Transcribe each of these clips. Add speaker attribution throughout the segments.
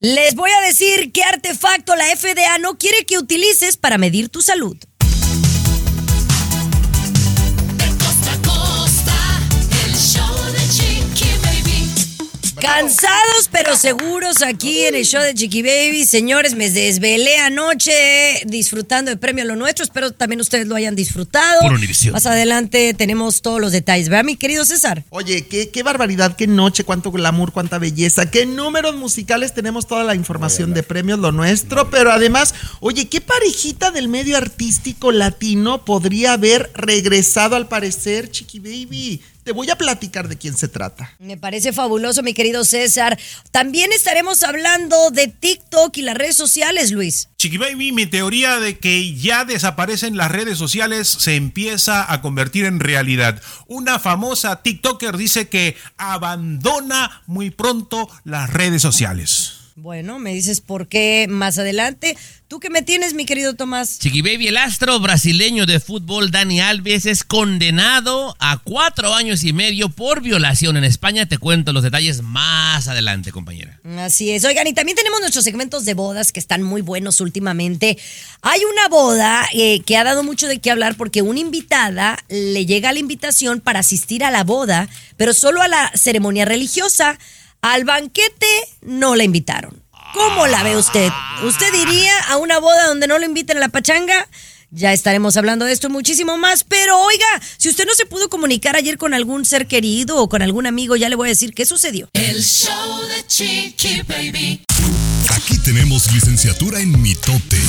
Speaker 1: Les voy a decir qué artefacto la FDA no quiere que utilices para medir tu salud. Cansados pero seguros aquí en el show de Chiqui Baby. Señores, me desvelé anoche disfrutando de Premio Lo Nuestro. Espero también ustedes lo hayan disfrutado.
Speaker 2: Por.
Speaker 1: Más adelante tenemos todos los detalles. ¿Verdad, mi querido César?
Speaker 3: Oye, qué, qué barbaridad, qué noche, cuánto glamour, cuánta belleza, qué números musicales. Tenemos toda la información de Premios Lo Nuestro. Pero además, oye, qué parejita del medio artístico latino podría haber regresado al parecer, Chiqui Baby. Te voy a platicar de quién se trata.
Speaker 1: Me parece fabuloso, mi querido César. También estaremos hablando de TikTok y las redes sociales, Luis.
Speaker 2: Chiqui Baby, mi teoría de que ya desaparecen las redes sociales se empieza a convertir en realidad. Una famosa TikToker dice que abandona muy pronto las redes sociales.
Speaker 1: Bueno, me dices por qué más adelante. ¿Tú qué me tienes, mi querido Tomás?
Speaker 4: Chiqui Baby, el astro brasileño de fútbol Dani Alves es condenado a cuatro años y medio por violación en España. Te cuento los detalles más adelante, compañera.
Speaker 1: Así es. Oigan, y también tenemos nuestros segmentos de bodas que están muy buenos últimamente. Hay una boda eh, que ha dado mucho de qué hablar porque una invitada le llega la invitación para asistir a la boda, pero solo a la ceremonia religiosa. Al banquete no la invitaron. ¿Cómo la ve usted? ¿Usted iría a una boda donde no lo inviten a la pachanga? Ya estaremos hablando de esto y muchísimo más, pero oiga, si usted no se pudo comunicar ayer con algún ser querido o con algún amigo, ya le voy a decir qué sucedió.
Speaker 5: El show de Chiqui Baby.
Speaker 6: Aquí tenemos licenciatura en mitote.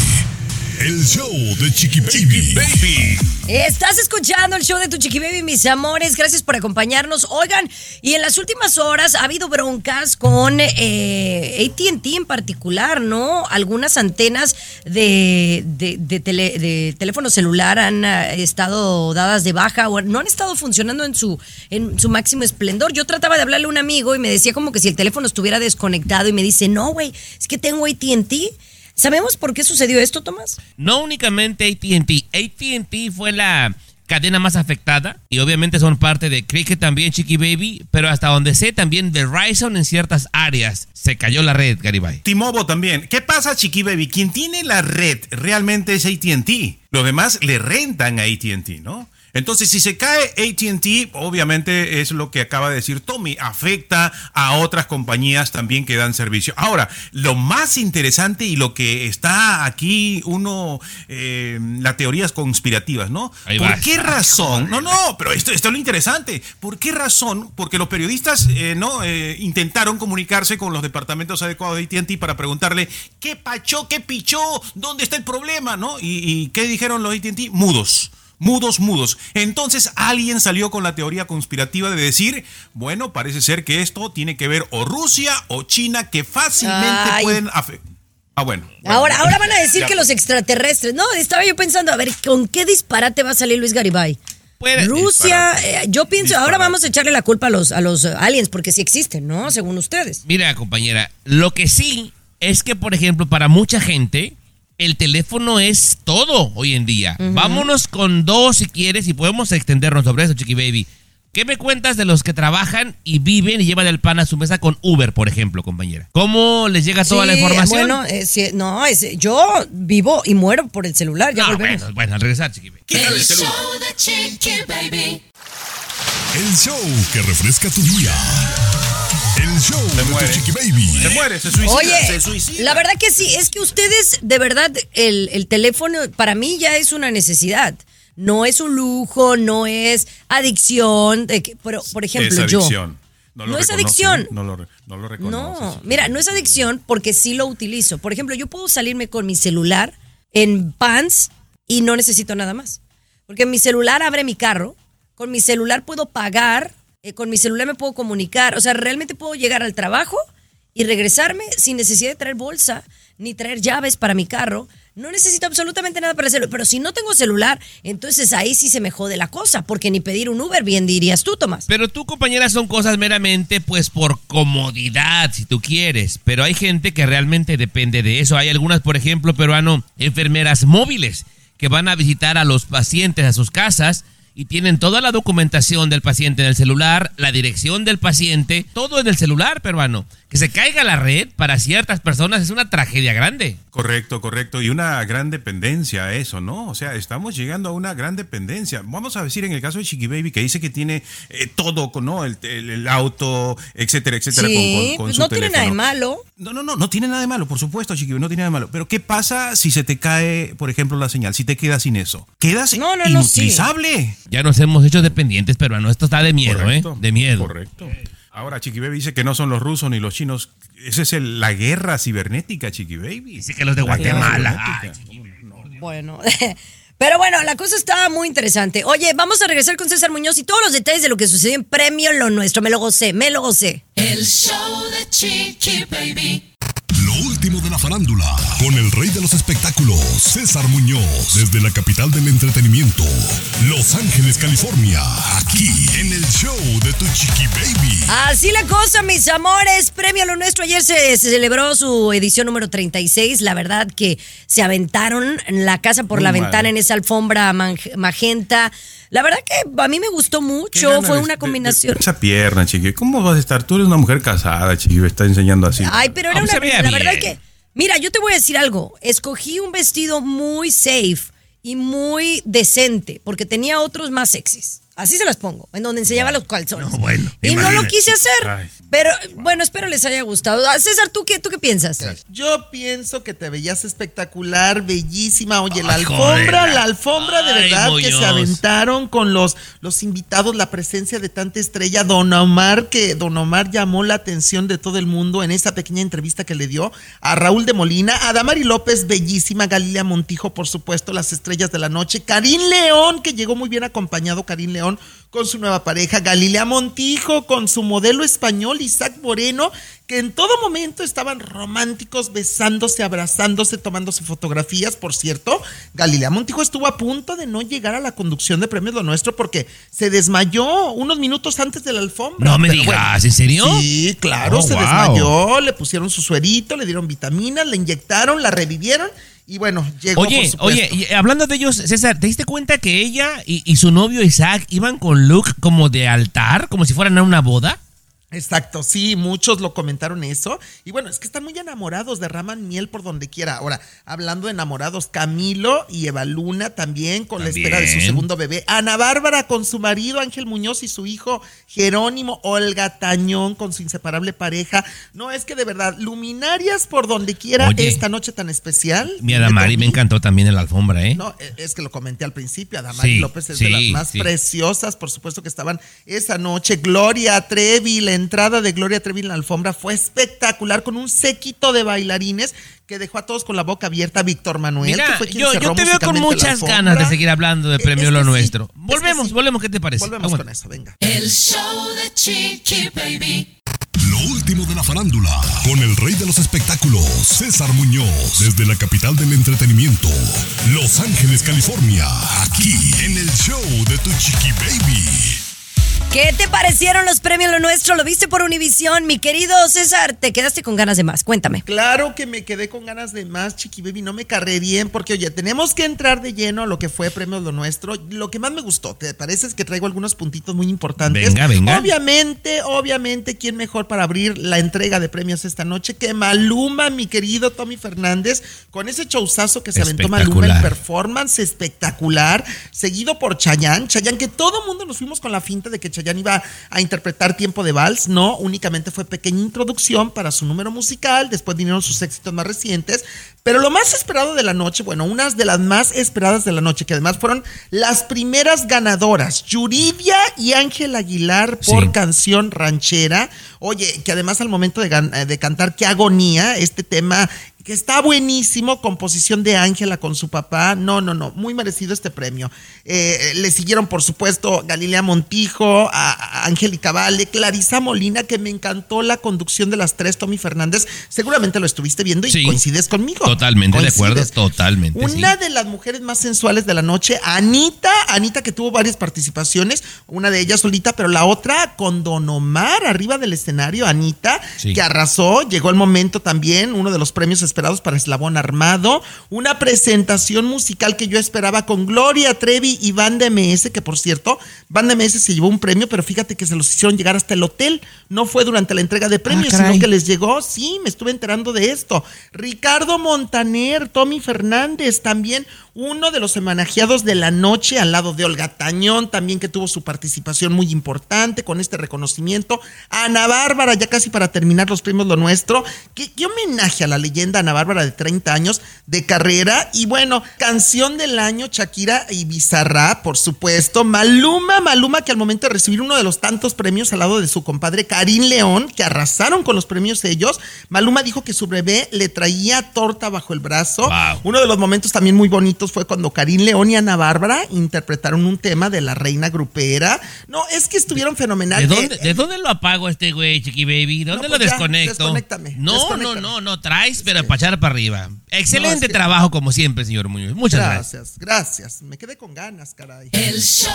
Speaker 6: El show de Chiqui Baby.
Speaker 1: Estás escuchando el show de tu Chiqui Baby, mis amores. Gracias por acompañarnos. Oigan, y en las últimas horas ha habido broncas con eh, ATT en particular, ¿no? Algunas antenas de, de, de tele- de teléfono celular han eh, estado dadas de baja o no han estado funcionando en su, en su máximo esplendor. Yo trataba de hablarle a un amigo y me decía como que si el teléfono estuviera desconectado y me dice, no, güey, es que tengo ATT. ¿Sabemos por qué sucedió esto, Tomás?
Speaker 4: No únicamente ATT. ATT fue la cadena más afectada y obviamente son parte de Cricket también, Chiqui Baby, pero hasta donde sé también Verizon en ciertas áreas. Se cayó la red, Garibay.
Speaker 2: T-Mobile también. ¿Qué pasa, Chiqui Baby? Quien tiene la red realmente es ATT. Los demás le rentan a ATT, ¿no? Entonces, si se cae ATT, obviamente es lo que acaba de decir Tommy, afecta a otras compañías también que dan servicio. Ahora, lo más interesante y lo que está aquí, uno, eh, las teorías conspirativas, ¿no?
Speaker 4: Ahí
Speaker 2: ¿Por qué razón? No, no, pero esto, esto es lo interesante. ¿Por qué razón? Porque los periodistas eh, no Eh, intentaron comunicarse con los departamentos adecuados de AT&T para preguntarle qué pachó, qué pichó, dónde está el problema, ¿no? Y, y qué dijeron los AT&T, mudos. Mudos, mudos. Entonces alguien salió con la teoría conspirativa de decir, bueno, parece ser que esto tiene que ver o Rusia o China que fácilmente
Speaker 1: Ay.
Speaker 2: pueden afectar. Ah, bueno.
Speaker 1: Ahora, ahora van a decir
Speaker 2: Ya.
Speaker 1: que los extraterrestres. No, estaba yo pensando, a ver, ¿con qué disparate va a salir Luis Garibay?
Speaker 4: Puede-
Speaker 1: Rusia, eh, yo pienso, ahora vamos a echarle la culpa a los, a los eh, aliens, porque sí existen, ¿no? Según ustedes.
Speaker 4: Mira, compañera, lo que sí es que, por ejemplo, para mucha gente, el teléfono es todo hoy en día. Vámonos con dos si quieres y podemos extendernos sobre eso, Chiqui Baby. ¿Qué me cuentas de los que trabajan y viven y llevan el pan a su mesa con Uber, por ejemplo, compañera? ¿Cómo les llega toda la información?
Speaker 1: Bueno, eh, sí, no, es, yo vivo y muero por el celular, ya volvemos.
Speaker 4: bueno, bueno, al regresar, Chiqui Baby.
Speaker 5: El show de Chiqui Baby.
Speaker 6: El show que refresca tu día. El show de
Speaker 2: muere.
Speaker 6: tu Chiqui Baby.
Speaker 2: Se muere, se suicida,
Speaker 1: Oye,
Speaker 2: se suicida.
Speaker 1: la verdad que sí, es que ustedes, de verdad, el, el teléfono para mí ya es una necesidad. No es un lujo, no es adicción. de que- pero, por ejemplo,
Speaker 2: es
Speaker 1: yo.
Speaker 2: lo
Speaker 1: No es adicción.
Speaker 2: No lo, no lo.
Speaker 1: No, mira, no es adicción porque sí lo utilizo. Por ejemplo, yo puedo salirme con mi celular en pants y no necesito nada más. Porque mi celular abre mi carro, con mi celular puedo pagar, eh, con mi celular me puedo comunicar, o sea, realmente puedo llegar al trabajo y regresarme sin necesidad de traer bolsa ni traer llaves para mi carro. No necesito absolutamente nada para hacerlo. Pero si no tengo celular, entonces ahí sí se me jode la cosa, porque ni pedir un Uber, bien dirías tú, Tomás.
Speaker 4: Pero tú, compañera, son cosas meramente, pues, por comodidad, si tú quieres. Pero hay gente que realmente depende de eso. Hay algunas, por ejemplo, peruano, enfermeras móviles que van a visitar a los pacientes a sus casas y tienen toda la documentación del paciente en el celular, la dirección del paciente, todo en el celular, peruano. Que se caiga la red para ciertas personas es una tragedia grande.
Speaker 2: Correcto, correcto. Y una gran dependencia a eso, ¿no? O sea, estamos llegando a una gran dependencia. Vamos a decir en el caso de Chiqui Baby, que dice que tiene eh, todo, ¿no? El, el- el auto, etcétera, etcétera.
Speaker 1: Sí,
Speaker 2: con- con- con su
Speaker 1: no tiene nada de malo.
Speaker 2: No, no, no, no tiene nada de malo, por supuesto, Chiqui Baby, no tiene nada de malo. Pero ¿qué pasa si se te cae, por ejemplo, la señal? Si te quedas sin eso. Quedas
Speaker 1: No, no, no, sí.
Speaker 4: Ya nos hemos hecho dependientes, peruano. Esto está de miedo,
Speaker 2: Correcto,
Speaker 4: ¿eh? De miedo.
Speaker 2: Correcto. Ahora, Chiqui Baby dice que no son los rusos ni los chinos. Esa es el- la guerra cibernética, Chiqui Baby.
Speaker 4: Dice que los de Guatemala.
Speaker 2: cibernética.
Speaker 1: Bueno. Pero bueno, la cosa está muy interesante. Oye, vamos a regresar con César Muñoz y todos los detalles de lo que sucedió en Premio Lo Nuestro. Me lo gocé, me lo gocé.
Speaker 5: El show de Chiqui Baby.
Speaker 6: Lo último de la farándula, con el rey de los espectáculos, César Muñoz, desde la capital del entretenimiento, Los Ángeles, California, aquí en el show de Tu Chiqui Baby.
Speaker 1: Así la cosa, mis amores. Premio Lo Nuestro. Ayer se, se celebró su edición número 36. La verdad que se aventaron la casa por
Speaker 2: Muy
Speaker 1: la
Speaker 2: mal.
Speaker 1: ventana en esa alfombra magenta. La verdad que a mí me gustó mucho. Fue una
Speaker 2: de-
Speaker 1: combinación.
Speaker 2: de- esa pierna, Chiqui. ¿Cómo vas a estar? Tú eres una mujer casada, Chiqui. Me está enseñando así.
Speaker 1: Ay, pero era una. La verdad
Speaker 4: bien.
Speaker 1: que. Mira, yo te voy a decir algo. Escogí un vestido muy safe y muy decente porque tenía otros más sexys. Así se las pongo, en donde enseñaba los calzones.
Speaker 4: No, bueno,
Speaker 1: y no lo quise hacer.
Speaker 2: Ay.
Speaker 1: Pero bueno, espero les haya gustado. Ah, César, ¿tú qué, tú qué piensas?
Speaker 3: Yo pienso que te veías espectacular, bellísima. Oye, la
Speaker 4: Ay,
Speaker 3: alfombra,
Speaker 4: joder.
Speaker 3: la alfombra de
Speaker 4: Ay,
Speaker 3: verdad que se aventaron con los, los invitados, la presencia de tanta estrella. Don Omar, que Don Omar llamó la atención de todo el mundo en esa pequeña entrevista que le dio a Raúl de Molina, a Damari López, bellísima, Galilea Montijo, por supuesto, las estrellas de la noche, Karim León, que llegó muy bien acompañado, Karim León, con su nueva pareja, Galilea Montijo, con su modelo español, Isaac Moreno, que en todo momento estaban románticos, besándose, abrazándose, tomándose fotografías. Por cierto, Galilea Montijo estuvo a punto de no llegar a la conducción de Premios Lo Nuestro porque se desmayó unos minutos antes de la alfombra.
Speaker 4: No me
Speaker 3: Pero
Speaker 4: digas, ¿en serio?
Speaker 3: Sí, claro,
Speaker 4: Oh,
Speaker 3: se
Speaker 4: wow.
Speaker 3: desmayó, le pusieron su suerito, le dieron vitaminas, le inyectaron, la revivieron y bueno, llegó por
Speaker 4: Oye,
Speaker 3: supuesto.
Speaker 4: oye, y hablando de ellos, César, ¿te diste cuenta que ella y, y su novio Isaac iban con look como de altar, como si fueran a una boda?
Speaker 3: Exacto, sí, muchos lo comentaron eso. Y bueno, es que están muy enamorados, derraman miel por donde quiera. Ahora, hablando de enamorados, Camilo y Eva Luna también con la espera de su segundo bebé. Ana Bárbara con su marido Ángel Muñoz y su hijo Jerónimo. Olga Tañón con su inseparable pareja. No, es que de verdad, luminarias por donde quiera
Speaker 4: Oye,
Speaker 3: esta noche tan especial.
Speaker 4: Mi Adamari me encantó también en la alfombra, ¿eh?
Speaker 3: No, e- es que lo comenté al principio. Adamari
Speaker 4: Sí,
Speaker 3: López es de las más
Speaker 4: sí.
Speaker 3: preciosas, por supuesto, que estaban esa noche. Gloria Trevi, la entrada de Gloria Trevi en la alfombra fue espectacular, con un séquito de bailarines que dejó a todos con la boca abierta. Víctor Manuel, que
Speaker 4: Mira,
Speaker 3: fue quien
Speaker 4: yo,
Speaker 3: cerró
Speaker 4: yo te veo con muchas ganas de seguir hablando de Premio
Speaker 3: es
Speaker 4: Lo
Speaker 3: sí,
Speaker 4: Nuestro.
Speaker 3: es que
Speaker 4: Volvemos,
Speaker 3: sí.
Speaker 4: volvemos, ¿qué te parece?
Speaker 3: Volvemos
Speaker 4: Vamos.
Speaker 3: con eso, venga.
Speaker 5: El show de Chiqui Baby.
Speaker 6: Lo último de la farándula, con el rey de los espectáculos, César Muñoz, desde la capital del entretenimiento, Los Ángeles, California, aquí en el show de Tu Chiqui Baby.
Speaker 1: ¿Qué te parecieron los premios Lo Nuestro? ¿Lo viste por Univisión? Mi querido César, te quedaste con ganas de más. Cuéntame.
Speaker 3: Claro que me quedé con ganas de más, Chiqui Baby, no me carré bien, porque oye, tenemos que entrar de lleno a lo que fue Premios Lo Nuestro. Lo que más me gustó, ¿te parece? Es que traigo algunos puntitos muy importantes.
Speaker 4: Venga, venga.
Speaker 3: Obviamente, obviamente, ¿quién mejor para abrir la entrega de premios esta noche que Maluma, mi querido Tommy Fernández, con ese showzazo que se aventó Maluma, el
Speaker 4: Espectacular.
Speaker 3: performance espectacular, seguido por Chayanne, Chayanne, que todo mundo nos fuimos con la finta de que Chayanne iba a interpretar Tiempo de Vals, no, únicamente fue pequeña introducción para su número musical, después vinieron sus éxitos más recientes, pero lo más esperado de la noche, bueno, unas de las más esperadas de la noche, que además fueron las primeras ganadoras, Yuridia y Ángel Aguilar por
Speaker 4: Sí.
Speaker 3: canción ranchera, oye, que además al momento de cantar Qué agonía, este tema que está buenísimo, composición de Ángela con su papá. No, no, no, muy merecido este premio. Eh, le siguieron, por supuesto, Galilea Montijo, a, a Angélica Vale, Clarisa Molina, que me encantó la conducción de las tres, Tommy Fernández. Seguramente lo estuviste viendo y
Speaker 4: Sí.
Speaker 3: coincides conmigo.
Speaker 4: Totalmente de acuerdo,
Speaker 3: Coincides.
Speaker 4: totalmente.
Speaker 3: Una
Speaker 4: sí.
Speaker 3: de las mujeres más sensuales de la noche, Anita, Anita que tuvo varias participaciones, una de ellas solita, pero la otra con Don Omar arriba del escenario, Anita,
Speaker 4: Sí.
Speaker 3: que arrasó, llegó el momento también, uno de los premios esperados para Eslabón Armado, una presentación musical que yo esperaba con Gloria Trevi y Banda MS, que por cierto, Banda MS se llevó un premio, pero fíjate que se los hicieron llegar hasta el hotel, no fue durante la entrega de premios,
Speaker 4: caray.
Speaker 3: sino que les llegó, sí, me estuve enterando de esto. Ricardo Montaner, Tommy Fernández, también uno de los homenajeados de la noche al lado de Olga Tañón, también que tuvo su participación muy importante con este reconocimiento. Ana Bárbara, ya casi para terminar los premios Lo Nuestro. ¿Qué, qué homenaje a la leyenda Ana Bárbara de 30 años de carrera. Y bueno, canción del año, Shakira y Bizarra, por supuesto. Maluma, Maluma, que al momento de recibir uno de los tantos premios al lado de su compadre Karim León, que arrasaron con los premios ellos, Maluma dijo que su bebé le traía torta bajo el brazo.
Speaker 4: Wow.
Speaker 3: Uno de los momentos también muy bonitos fue cuando Karim León y Ana Bárbara interpretaron un tema de la reina grupera. No, es que estuvieron
Speaker 4: ¿De
Speaker 3: fenomenales.
Speaker 4: dónde,
Speaker 3: Eh,
Speaker 4: ¿De dónde lo apago este güey, Chiqui Baby? ¿De dónde
Speaker 3: No,
Speaker 4: lo
Speaker 3: pues ya,
Speaker 4: desconecto?
Speaker 3: desconéctame,
Speaker 4: no,
Speaker 3: desconéctame.
Speaker 4: no, no, no, traes, pero para echar para arriba. Excelente
Speaker 3: No, es que-
Speaker 4: trabajo, como siempre, señor Muñoz. Muchas gracias.
Speaker 3: Gracias, gracias. Me quedé con ganas, caray.
Speaker 5: El show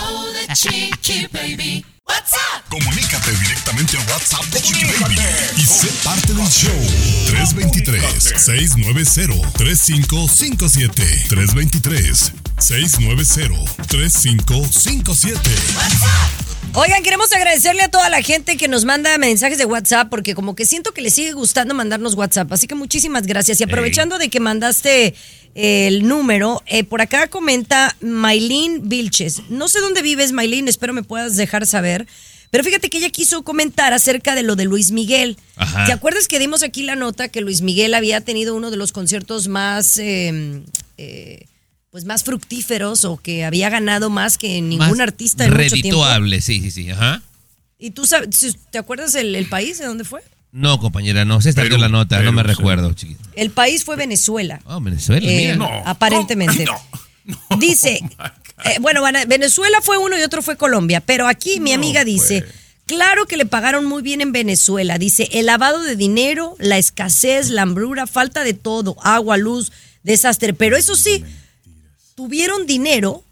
Speaker 5: de Chiqui Baby. What's up?
Speaker 6: Comunícate directamente a WhatsApp de Chiqui Baby y sé parte del show. 323-690-3557. 323-690-3557.
Speaker 1: Oigan, queremos agradecerle a toda la gente que nos manda mensajes de WhatsApp porque como que siento que les sigue gustando mandarnos WhatsApp. Así que muchísimas gracias. Y aprovechando de que mandaste el número, eh, por acá comenta Maylin Vilches. No sé dónde vives, Maylin, espero me puedas dejar saber. Pero fíjate que ella quiso comentar acerca de lo de Luis Miguel.
Speaker 4: Ajá.
Speaker 1: ¿Te acuerdas que dimos aquí la nota que Luis Miguel había tenido uno de los conciertos más... eh, eh, pues más fructíferos o que había ganado más que ningún
Speaker 4: Más
Speaker 1: artista en mucho tiempo.
Speaker 4: redituable, sí, sí, sí. Ajá.
Speaker 1: ¿Y tú sabes, te acuerdas el, el país de dónde fue?
Speaker 4: No, compañera, no. Se está
Speaker 2: Perú,
Speaker 4: la nota, no me
Speaker 2: sí.
Speaker 4: recuerdo, chiquito.
Speaker 1: El país fue Venezuela.
Speaker 4: Oh, Venezuela,
Speaker 1: Eh,
Speaker 4: mira.
Speaker 2: No.
Speaker 1: Aparentemente.
Speaker 2: No,
Speaker 1: Dice, eh, bueno, Venezuela fue uno y otro fue Colombia, pero aquí mi amiga dice, claro que le pagaron muy bien en Venezuela. Dice, el lavado de dinero, la escasez, la hambruna, falta de todo, agua, luz, desastre. Pero eso sí, tuvieron dinero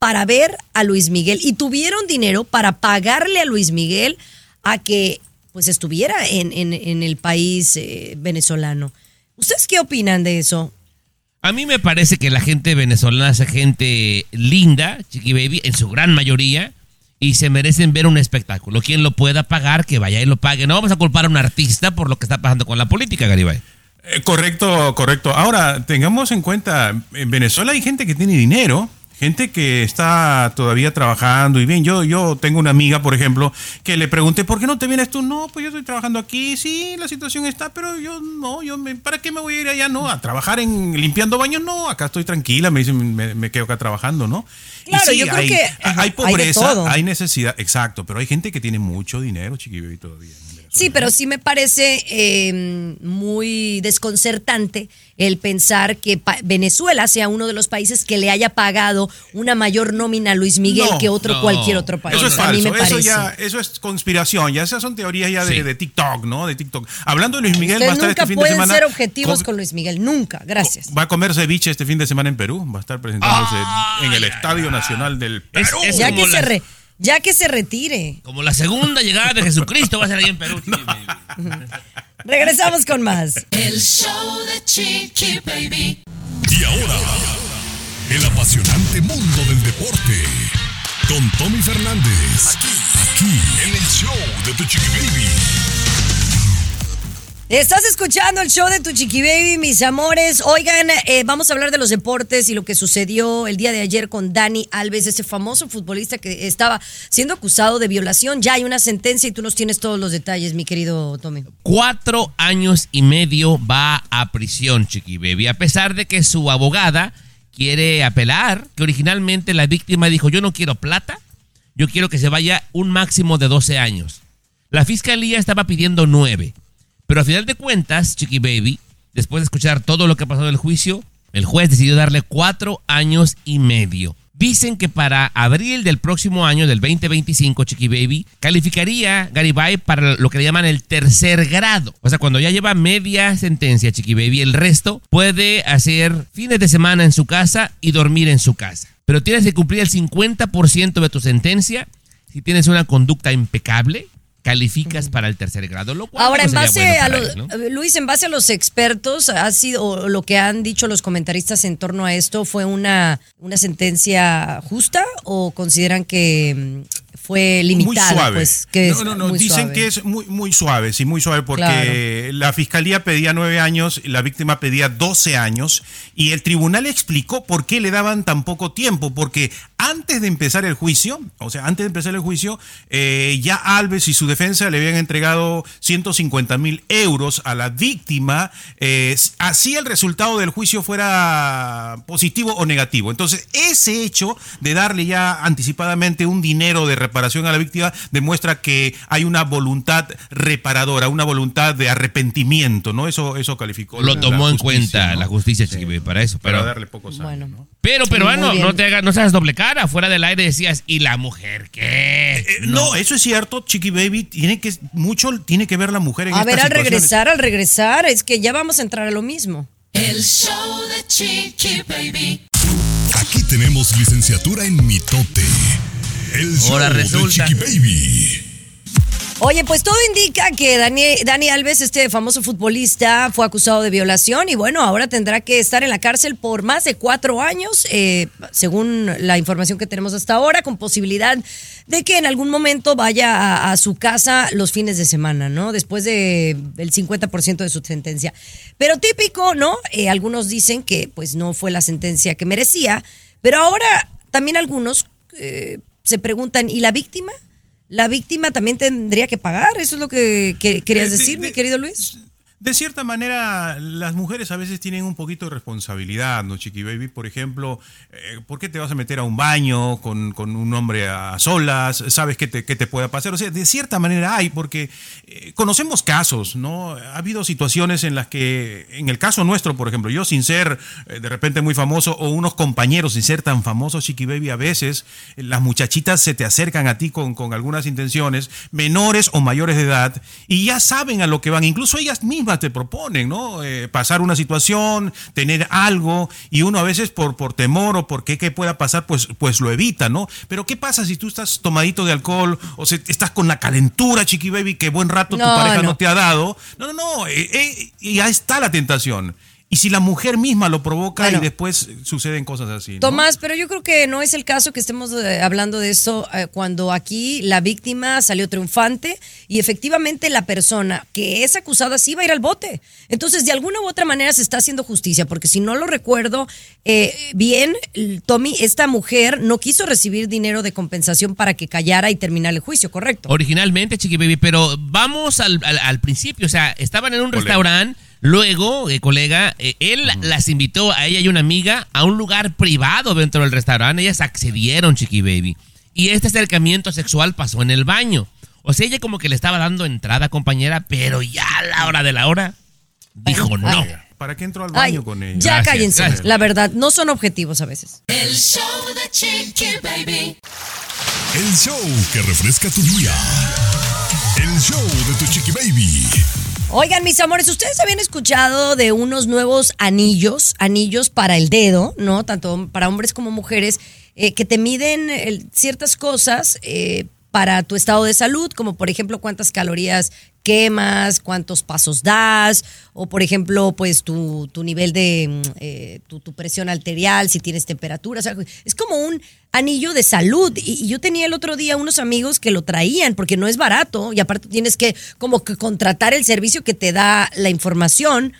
Speaker 1: para ver a Luis Miguel y tuvieron dinero para pagarle a Luis Miguel a que pues estuviera en, en- en el país eh, venezolano. ¿Ustedes qué opinan de eso?
Speaker 4: A mí me parece que la gente venezolana es gente linda, Chiqui Baby, en su gran mayoría, y se merecen ver un espectáculo. Quien lo pueda pagar, que vaya y lo pague. No vamos a culpar a un artista por lo que está pasando con la política, Garibay.
Speaker 2: Eh, correcto, correcto. Ahora, tengamos en cuenta, en Venezuela hay gente que tiene dinero, gente que está todavía trabajando y bien. Yo, yo tengo una amiga, por ejemplo, que le pregunté, ¿por qué no te vienes tú? No, pues yo estoy trabajando aquí, sí, la situación está, pero yo no, yo me, ¿para qué me voy a ir allá? No, a trabajar en limpiando baños, no, acá estoy tranquila, me dicen, me, me quedo acá trabajando, ¿no? Y
Speaker 1: Claro, yo creo
Speaker 2: hay,
Speaker 1: que,
Speaker 2: hay
Speaker 1: ajá, hay
Speaker 2: pobreza,
Speaker 1: todo.
Speaker 2: hay, necesidad, exacto, pero hay gente que tiene mucho dinero, chiqui todavía. en Venezuela.
Speaker 1: Sí, pero sí me parece eh, muy desconcertante el pensar que pa- Venezuela sea uno de los países que le haya pagado una mayor nómina a Luis Miguel
Speaker 2: No,
Speaker 1: que otro
Speaker 4: no.
Speaker 1: cualquier otro país.
Speaker 2: Eso es
Speaker 1: a mí me
Speaker 2: eso
Speaker 1: parece.
Speaker 2: ya, eso es conspiración, ya esas son teorías ya de,
Speaker 4: Sí.
Speaker 2: de TikTok, ¿no? De TikTok. Hablando de Luis Miguel, va a
Speaker 1: Ustedes
Speaker 2: estar
Speaker 1: nunca
Speaker 2: este fin de
Speaker 1: pueden
Speaker 2: semana.
Speaker 1: ser objetivos con Luis Miguel, nunca. Gracias.
Speaker 2: Va a comer ceviche este fin de semana en Perú, va a estar presentándose
Speaker 4: Ay,
Speaker 2: en el Estadio Nacional del Perú.
Speaker 4: es-
Speaker 1: Ya que, se re- ya que se retire.
Speaker 4: Como la segunda llegada de Jesucristo va a ser ahí en Perú.
Speaker 1: Regresamos con más.
Speaker 5: El show de Chiqui Baby.
Speaker 6: Y ahora, el apasionante mundo del deporte. Con Tommy Fernández. Aquí, aquí, en el show de Tu Chiqui Baby.
Speaker 1: Estás escuchando el show de Tu Chiqui Baby, mis amores. Oigan, eh, vamos a hablar de los deportes y lo que sucedió el día de ayer con Dani Alves, ese famoso futbolista que estaba siendo acusado de violación. Ya hay una sentencia y tú nos tienes todos los detalles, mi querido Tommy.
Speaker 4: Cuatro años y medio va a prisión, Chiqui Baby. A pesar de que su abogada quiere apelar, que originalmente la víctima dijo, yo no quiero plata, yo quiero que se vaya un máximo de 12 años. La fiscalía estaba pidiendo nueve. Pero a final de cuentas, Chiqui Baby, Después de escuchar todo lo que ha pasado en el juicio, el juez decidió darle cuatro años y medio. Dicen que para abril del próximo año, del 2025, Chiqui Baby, calificaría Garibay para lo que le llaman el tercer grado. O sea, cuando ya lleva media sentencia, Chiqui Baby, el resto puede hacer fines de semana en su casa y dormir en su casa. Pero tienes que cumplir el 50% de tu sentencia si tienes una conducta impecable calificas para el tercer grado, lo cual
Speaker 1: Ahora,
Speaker 4: no
Speaker 1: en base
Speaker 4: bueno
Speaker 1: a los,
Speaker 4: ¿no?
Speaker 1: Luis, en base a los expertos, ha sido o lo que han dicho los comentaristas en torno a esto, ¿fue una, una sentencia justa o consideran que mm, fue limitada?
Speaker 2: Muy suave.
Speaker 1: Pues, que
Speaker 2: no, no, no.
Speaker 1: muy
Speaker 2: Dicen
Speaker 1: suave?
Speaker 2: que es muy, muy suave, sí, muy suave, porque la fiscalía pedía nueve años, la víctima pedía 12 años, y el tribunal explicó por qué le daban tan poco tiempo, porque antes de empezar el juicio, o sea, antes de empezar el juicio, eh, ya Alves y su defensa le habían entregado 150 mil euros a la víctima, eh, así el resultado del juicio fuera positivo o negativo. Entonces, ese hecho de darle ya anticipadamente un dinero de reparación a la víctima demuestra que hay una voluntad reparadora, una voluntad de arrepentimiento, ¿no? Eso, eso calificó.
Speaker 4: Lo
Speaker 2: la
Speaker 4: tomó en
Speaker 2: justicia,
Speaker 4: cuenta
Speaker 2: ¿no?
Speaker 4: la justicia, Chiqui Baby, para eso.
Speaker 2: Para
Speaker 4: Pero,
Speaker 2: darle pocos años.
Speaker 1: Bueno.
Speaker 2: ¿no?
Speaker 4: pero peruano, no te hagas, no seas doble cara. Fuera del aire decías, ¿y la mujer qué?
Speaker 2: Eh, no. eso es cierto, Chiqui Baby, tiene que, mucho tiene que ver la mujer en
Speaker 1: A ver, al regresar, al regresar, es que ya vamos a entrar a lo mismo.
Speaker 5: El show de Chiqui Baby.
Speaker 6: Aquí tenemos licenciatura en mitote. El show
Speaker 4: Ahora
Speaker 6: de
Speaker 4: resulta.
Speaker 6: Chiqui Baby.
Speaker 1: Oye, pues todo indica que Dani, Dani Alves, este famoso futbolista, fue acusado de violación y bueno, ahora tendrá que estar en la cárcel por más de cuatro años, eh, según la información que tenemos hasta ahora, con posibilidad de que en algún momento vaya a, a su casa los fines de semana, ¿no? Después de, del 50% de su sentencia. Pero típico, ¿no? Eh, algunos dicen que pues no fue la sentencia que merecía, pero ahora también algunos eh, se preguntan, ¿y la víctima? La víctima también tendría que pagar, eso es lo que, que- querías
Speaker 2: de-
Speaker 1: decir,
Speaker 2: de-
Speaker 1: mi querido Luis.
Speaker 2: De cierta manera, las mujeres a veces tienen un poquito de responsabilidad, ¿no, Chiqui Baby? Por ejemplo, eh, ¿por qué te vas a meter a un baño con, con un hombre a solas? ¿Sabes qué te, qué te pueda pasar? O sea, de cierta manera hay, porque eh, conocemos casos, ¿no? Ha habido situaciones en las que, en el caso nuestro, por ejemplo, yo sin ser eh, de repente muy famoso o unos compañeros sin ser tan famosos, Chiqui Baby, a veces las muchachitas se te acercan a ti con, con algunas intenciones, menores o mayores de edad, y ya saben a lo que van. Incluso ellas mismas te proponen, ¿no? Eh, pasar una situación, tener algo, y uno a veces por, por temor o por qué, pueda pasar, pues, pues lo evita, ¿no? Pero ¿qué pasa si tú estás tomadito de alcohol o se- estás con la calentura, Chiqui Baby, que buen rato tu pareja
Speaker 1: no.
Speaker 2: no te ha dado? No, no, no, eh, eh, y ya está la tentación. Y si la mujer misma lo provoca
Speaker 1: Bueno.
Speaker 2: y después suceden cosas así. ¿no?
Speaker 1: Tomás, pero yo creo que no es el caso que estemos eh, hablando de eso eh, cuando aquí la víctima salió triunfante y efectivamente la persona que es acusada sí va a ir al bote. Entonces, de alguna u otra manera se está haciendo justicia, porque si no lo recuerdo eh, bien, Tommy, esta mujer no quiso recibir dinero de compensación para que callara y terminara el juicio, ¿correcto?
Speaker 4: Originalmente, Chiqui Baby, pero vamos al, al- al principio. O sea, estaban en un restaurante. Luego, eh, colega, eh, él las invitó a ella y una amiga a un lugar privado dentro del restaurante. Ellas accedieron, Chiqui Baby. Y este acercamiento sexual pasó en el baño. O sea, ella como que le estaba dando entrada, compañera, pero ya a la hora de la hora dijo no.
Speaker 1: ay.
Speaker 2: ¿Para qué entro al
Speaker 1: Ay,
Speaker 2: baño con ella?
Speaker 1: ya
Speaker 4: Gracias,
Speaker 1: cállense,
Speaker 4: gracias.
Speaker 1: la verdad, no son objetivos a veces.
Speaker 5: El show de Chiqui Baby.
Speaker 6: El show que refresca tu día. El show de tu Chiqui Baby.
Speaker 1: Oigan, mis amores, ustedes habían escuchado de unos nuevos anillos, anillos para el dedo, ¿no? Tanto para hombres como mujeres, eh, que te miden el- ciertas cosas eh, para tu estado de salud, como por ejemplo cuántas calorías quemas, cuántos pasos das, o por ejemplo, pues tu, tu nivel de eh, tu, presión arterial, si tienes temperatura. es como un anillo de salud. Y, y yo tenía el otro día unos amigos que lo traían, porque no es barato, y aparte tienes que como que contratar el servicio que te da la información.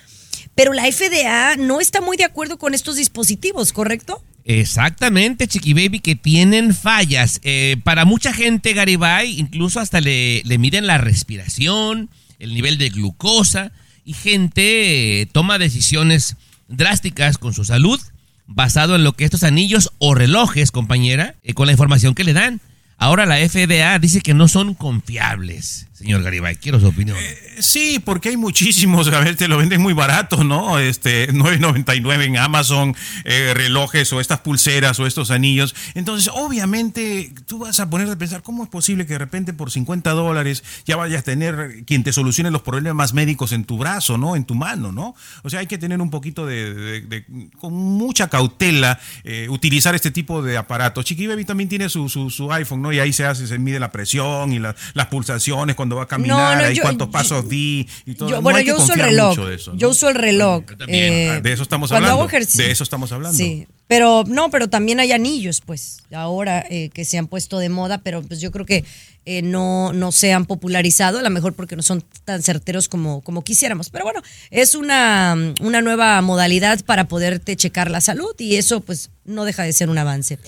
Speaker 1: Pero la FDA no está muy de acuerdo con estos dispositivos, ¿correcto?
Speaker 4: Exactamente, Chiqui Baby, que tienen fallas. Eh, para mucha gente, Garibay, incluso hasta le, le miden la respiración, el nivel de glucosa, y gente eh, toma decisiones drásticas con su salud basado en lo que estos anillos o relojes, compañera, eh, con la información que le dan. Ahora la FDA dice que no son confiables. señor Garibay. Quiero su opinión.
Speaker 2: Sí, porque hay muchísimos, a ver, te lo venden muy barato, ¿no? Este, 9.99 en Amazon, eh, relojes o estas pulseras o estos anillos. Entonces, obviamente, tú vas a ponerte a pensar, ¿cómo es posible que de repente por 50 dólares ya vayas a tener quien te solucione los problemas médicos en tu brazo, ¿no? En tu mano, ¿no? O sea, hay que tener un poquito de- con mucha cautela, eh, utilizar este tipo de aparatos. Chiqui Baby también tiene su, su, su iPhone, ¿no? Y ahí se hace, se mide la presión y la- las pulsaciones cuando va a caminar,
Speaker 1: No, no,
Speaker 2: ahí
Speaker 1: yo-
Speaker 2: cuántos
Speaker 1: yo-
Speaker 2: pasos di y todo.
Speaker 1: Yo,
Speaker 2: No
Speaker 1: bueno, yo uso el reloj. Yo uso el reloj. Eh,
Speaker 2: de eso estamos
Speaker 1: cuando
Speaker 2: hablando.
Speaker 1: hago ejercicio.
Speaker 2: De eso estamos hablando.
Speaker 1: Sí, pero no, pero también hay anillos, pues, ahora eh, que se han puesto de moda, pero pues yo creo que eh, no, no se han popularizado, a lo mejor porque no son tan certeros como, como quisiéramos. Pero bueno, es una, una nueva modalidad para poderte checar la salud y eso pues no deja de ser un avance.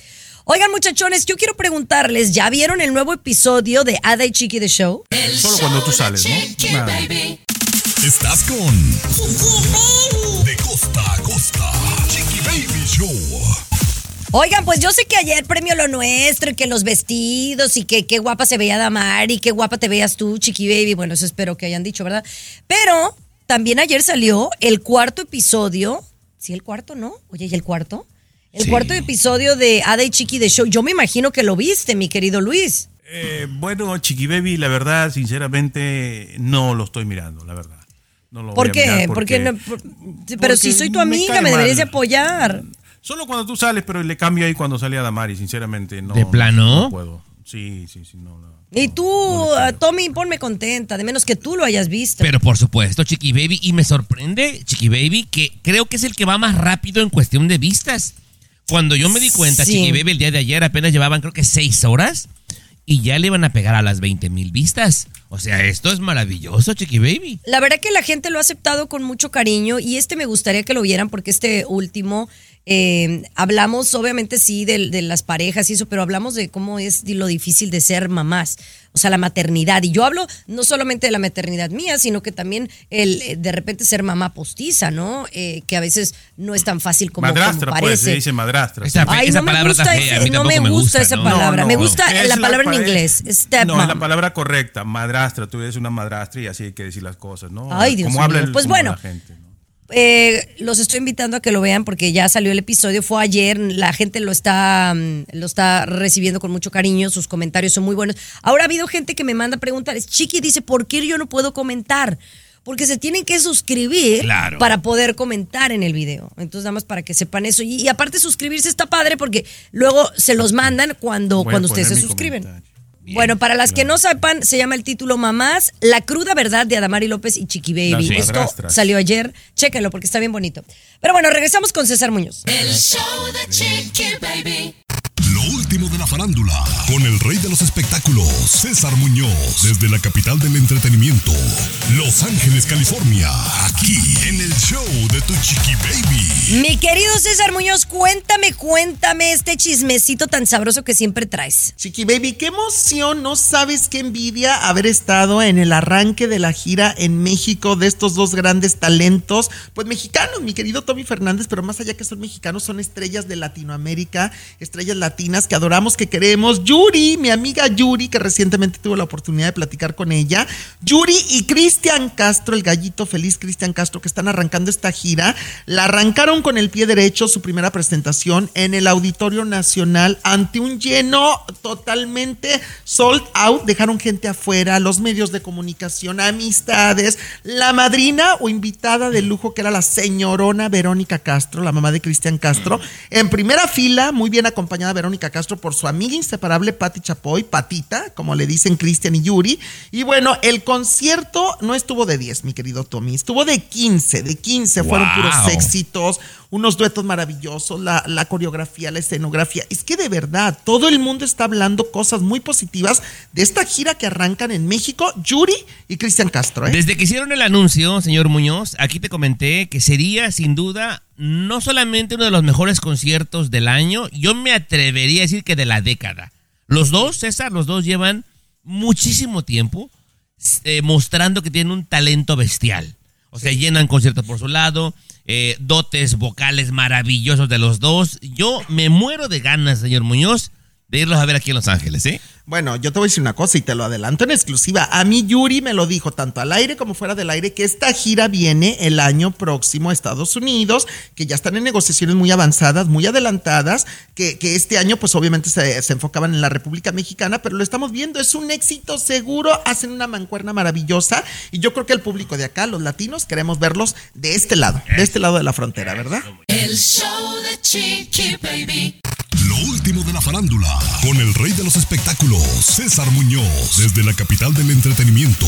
Speaker 1: Oigan, muchachones, yo quiero preguntarles, ¿ya vieron el nuevo episodio de Ada y Chiqui The Show?
Speaker 5: El
Speaker 2: Solo cuando tú sales, ¿no?
Speaker 5: Chiqui
Speaker 2: Nada.
Speaker 5: Baby.
Speaker 6: Estás con De costa a costa. Chiqui Baby Show.
Speaker 1: Oigan, pues yo sé que ayer premio lo nuestro y que los vestidos y que qué guapa se veía Damar y qué guapa te veías tú, Chiqui Baby. Bueno, eso espero que hayan dicho, ¿verdad? Pero también ayer salió el cuarto episodio. ¿Sí, el cuarto, no? Oye, ¿y el cuarto? El
Speaker 4: Sí.
Speaker 1: cuarto episodio de Ada y Chiqui de Show. Yo me imagino que lo viste, mi querido Luis.
Speaker 2: Eh, bueno, Chiqui Baby, la verdad, sinceramente, no lo estoy mirando, la verdad. No lo
Speaker 1: ¿Por
Speaker 2: voy a
Speaker 1: qué?
Speaker 2: mirar
Speaker 1: Porque, no- por- pero si soy tu amiga, me deberías de apoyar.
Speaker 2: Solo cuando tú sales, pero le cambio ahí cuando salía Damari, sinceramente, no.
Speaker 4: ¿De plano?
Speaker 2: No puedo. Sí, sí, sí, no, no.
Speaker 1: Y tú,
Speaker 2: no creo.
Speaker 1: Tommy, ponme contenta, de menos que tú lo hayas visto.
Speaker 4: Pero por supuesto, Chiqui Baby. Y me sorprende, Chiqui Baby, que creo que es el que va más rápido en cuestión de vistas. Cuando yo me di cuenta,
Speaker 1: Sí.
Speaker 4: Chiqui Baby, el día de ayer apenas llevaban creo que seis horas y ya le iban a pegar a las 20 mil vistas. O sea, esto es maravilloso, Chiqui Baby.
Speaker 1: La verdad que la gente lo ha aceptado con mucho cariño y este me gustaría que lo vieran porque este último eh, hablamos obviamente sí de, de las parejas y eso, pero hablamos de cómo es lo difícil de ser mamás, o sea, la maternidad. Y yo hablo no solamente de la maternidad mía, sino que también el eh, de repente ser mamá postiza, ¿no? Eh, que a veces no es tan fácil como, como
Speaker 2: madrastra, pues,
Speaker 1: parece.
Speaker 2: se dice madrastra.
Speaker 4: Esa-
Speaker 1: Ay,
Speaker 4: esa
Speaker 1: no me
Speaker 4: palabra está
Speaker 1: gusta,
Speaker 4: fea,
Speaker 1: no me
Speaker 4: me
Speaker 1: gusta
Speaker 4: gusta,
Speaker 1: esa
Speaker 4: ¿no?
Speaker 1: palabra.
Speaker 2: No,
Speaker 1: me gusta
Speaker 2: es
Speaker 1: la palabra en inglés,
Speaker 2: No, es la palabra correcta, madrastra. Tú eres una madrastra y así hay que decir las cosas, ¿no?
Speaker 1: Ay, Dios
Speaker 2: Como habla
Speaker 1: mío.
Speaker 2: el-
Speaker 1: Pues
Speaker 2: como
Speaker 1: bueno.
Speaker 2: la gente, ¿no?
Speaker 1: Eh, los estoy invitando a que lo vean porque ya salió el episodio, fue ayer, la gente lo está, mm, lo está recibiendo con mucho cariño, sus comentarios son muy buenos. Ahora ha habido gente que me manda preguntar, Chiqui dice, ¿por qué yo no puedo comentar? Porque se tienen que suscribir
Speaker 4: Claro.
Speaker 1: para poder comentar en el video. Entonces, nada más para que sepan eso. Y, y aparte, suscribirse está padre porque luego se los mandan cuando,
Speaker 2: Voy
Speaker 1: cuando ustedes se suscriben.
Speaker 2: comentario.
Speaker 1: Bueno, para las que no sepan, se llama el título Mamás, la cruda verdad de Adamari López y Chiqui Baby. Esto salió ayer, chéquenlo porque está bien bonito. Pero bueno, regresamos con César Muñoz.
Speaker 5: El show de Chiqui Baby.
Speaker 6: Lo último de la farándula, con el rey de los espectáculos, César Muñoz, desde la capital del entretenimiento, Los Ángeles, California, aquí en el show de Tu Chiqui Baby.
Speaker 1: Mi querido César Muñoz, cuéntame, cuéntame este chismecito tan sabroso que siempre traes.
Speaker 3: Chiqui Baby, qué emoción, no sabes qué envidia haber estado en el arranque de la gira en México de estos dos grandes talentos, pues mexicanos, mi querido Tommy Fernández, pero más allá que son mexicanos, son estrellas de Latinoamérica, estrellas latinas que adoramos, que queremos. Yuri, mi amiga Yuri, que recientemente tuve la oportunidad de platicar con ella. Yuri y Cristian Castro, el gallito feliz Cristian Castro, que están arrancando esta gira, la arrancaron con el pie derecho su primera presentación en el Auditorio Nacional ante un lleno totalmente sold out. Dejaron gente afuera, los medios de comunicación, amistades, la madrina o invitada de lujo que era la señorona Verónica Castro, la mamá de Cristian Castro, en primera fila, muy bien acompañada Verónica Castro por su amiga inseparable Patti Chapoy, Patita, como le dicen Cristian y Yuri. Y bueno, el concierto no estuvo de 10, mi querido Tommy, estuvo de 15, de 15, fueron puros éxitos, unos duetos maravillosos, la, la coreografía, la escenografía. Es que de verdad, todo el mundo está hablando cosas muy positivas de esta gira que arrancan en México, Yuri y Cristian Castro. ¿eh?
Speaker 4: Desde que hicieron el anuncio, señor Muñoz, aquí te comenté que sería sin duda no solamente uno de los mejores conciertos del año, yo me atrevería a decir que de la década. Los dos, César, los dos llevan muchísimo tiempo eh, mostrando que tienen un talento bestial. O sea, llenan conciertos por su lado, eh, dotes vocales maravillosos de los dos. Yo me muero de ganas, señor Muñoz, de irlos a ver aquí en Los Ángeles, ¿eh?
Speaker 3: Bueno, yo te voy a decir una cosa y te lo adelanto en exclusiva. A mí Yuri me lo dijo tanto al aire como fuera del aire que esta gira viene el año próximo a Estados Unidos, que ya están en negociaciones muy avanzadas, muy adelantadas, que, que este año pues obviamente se, se enfocaban en la República Mexicana, pero lo estamos viendo, es un éxito seguro, hacen una mancuerna maravillosa y yo creo que el público de acá, los latinos, queremos verlos de este lado, de este lado de la frontera, ¿verdad?
Speaker 5: El show de Chiqui Baby.
Speaker 6: Lo último de la farándula, con el rey de los espectáculos, César Muñoz, desde la capital del entretenimiento,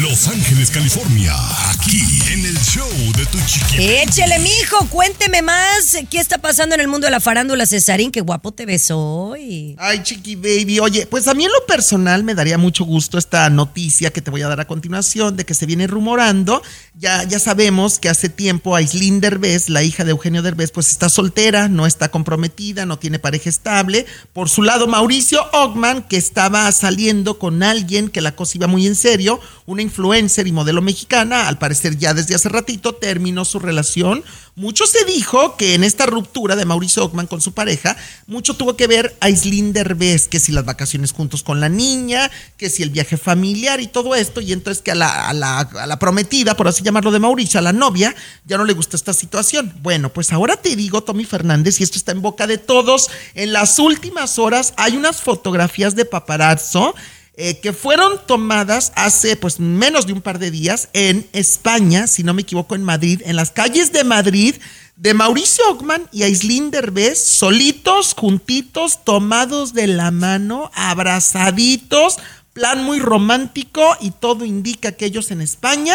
Speaker 6: Los Ángeles, California, aquí en el show de Tu Chiqui.
Speaker 1: Échele, mijo, cuénteme más. ¿Qué está pasando en el mundo de la farándula, Cesarín? Qué guapo te ves hoy.
Speaker 3: Ay, chiqui baby. Oye, pues a mí en lo personal me daría mucho gusto esta noticia que te voy a dar a continuación de que se viene rumorando. Ya, ya sabemos que hace tiempo Aislinn Derbez, la hija de Eugenio Derbez, pues está soltera, no está comprometida, no tiene pareja estable. Por su lado, Mauricio Ogman, que estaba saliendo con alguien que la cosa iba muy en serio, una influencer y modelo mexicana, al parecer ya desde hace ratito terminó su relación. Mucho se dijo que en esta ruptura de Mauricio Ogman con su pareja, mucho tuvo que ver Aislinn Derbez, que si las vacaciones juntos con la niña, que si el viaje familiar y todo esto, y entonces que a la, a la, a la prometida, por así llamarlo de Mauricio, a la novia, ya no le gusta esta situación. Bueno, pues ahora te digo, Tommy Fernández, y esto está en boca de todos, en las últimas horas hay unas fotografías de paparazzo eh, que fueron tomadas hace pues menos de un par de días en España, si no me equivoco, en Madrid, en las calles de Madrid, de Mauricio Ockman y Aislinn Derbez, solitos, juntitos, tomados de la mano, abrazaditos, plan muy romántico y todo indica que ellos en España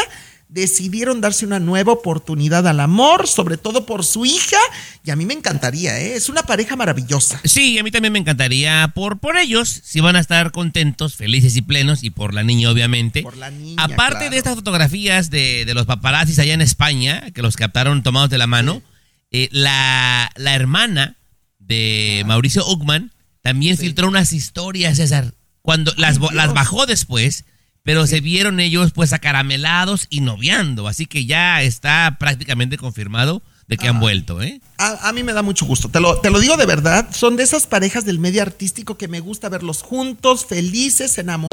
Speaker 3: decidieron darse una nueva oportunidad al amor, sobre todo por su hija, y a mí me encantaría, ¿eh? es una pareja maravillosa.
Speaker 4: Sí, a mí también me encantaría por, por ellos, si van a estar contentos, felices y plenos, y por la niña, obviamente.
Speaker 3: Por la niña,
Speaker 4: Aparte
Speaker 3: claro.
Speaker 4: de estas fotografías de, de los paparazzis allá en España, que los captaron tomados de la mano, eh, la, la hermana de Mauricio Uckman también filtró unas historias, César, cuando las, las bajó después, pero se vieron ellos pues acaramelados y noviando, así que ya está prácticamente confirmado de que han vuelto, ¿eh?
Speaker 3: A, a mí me da mucho gusto, te lo, te lo digo de verdad, son de esas parejas del medio artístico que me gusta verlos juntos, felices, enamorados.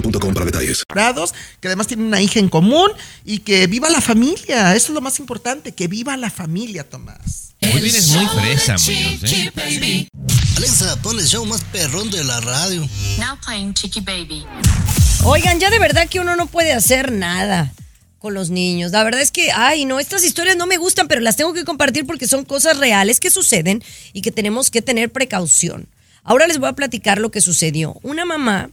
Speaker 7: boostmobile.com para detalles.
Speaker 3: que además tienen una hija en común y que viva la familia, eso es lo más importante, que viva la familia, Tomás.
Speaker 4: Muy bien, es muy fresa, Muñoz,
Speaker 5: Chiqui
Speaker 4: ¿eh?
Speaker 8: Alexa, pon el show más perrón de la radio.
Speaker 9: Now playing Chicky Baby.
Speaker 1: Oigan, ya de verdad que uno no puede hacer nada con los niños. La verdad es que, ay, no, estas historias no me gustan, pero las tengo que compartir porque son cosas reales que suceden y que tenemos que tener precaución. Ahora les voy a platicar lo que sucedió. Una mamá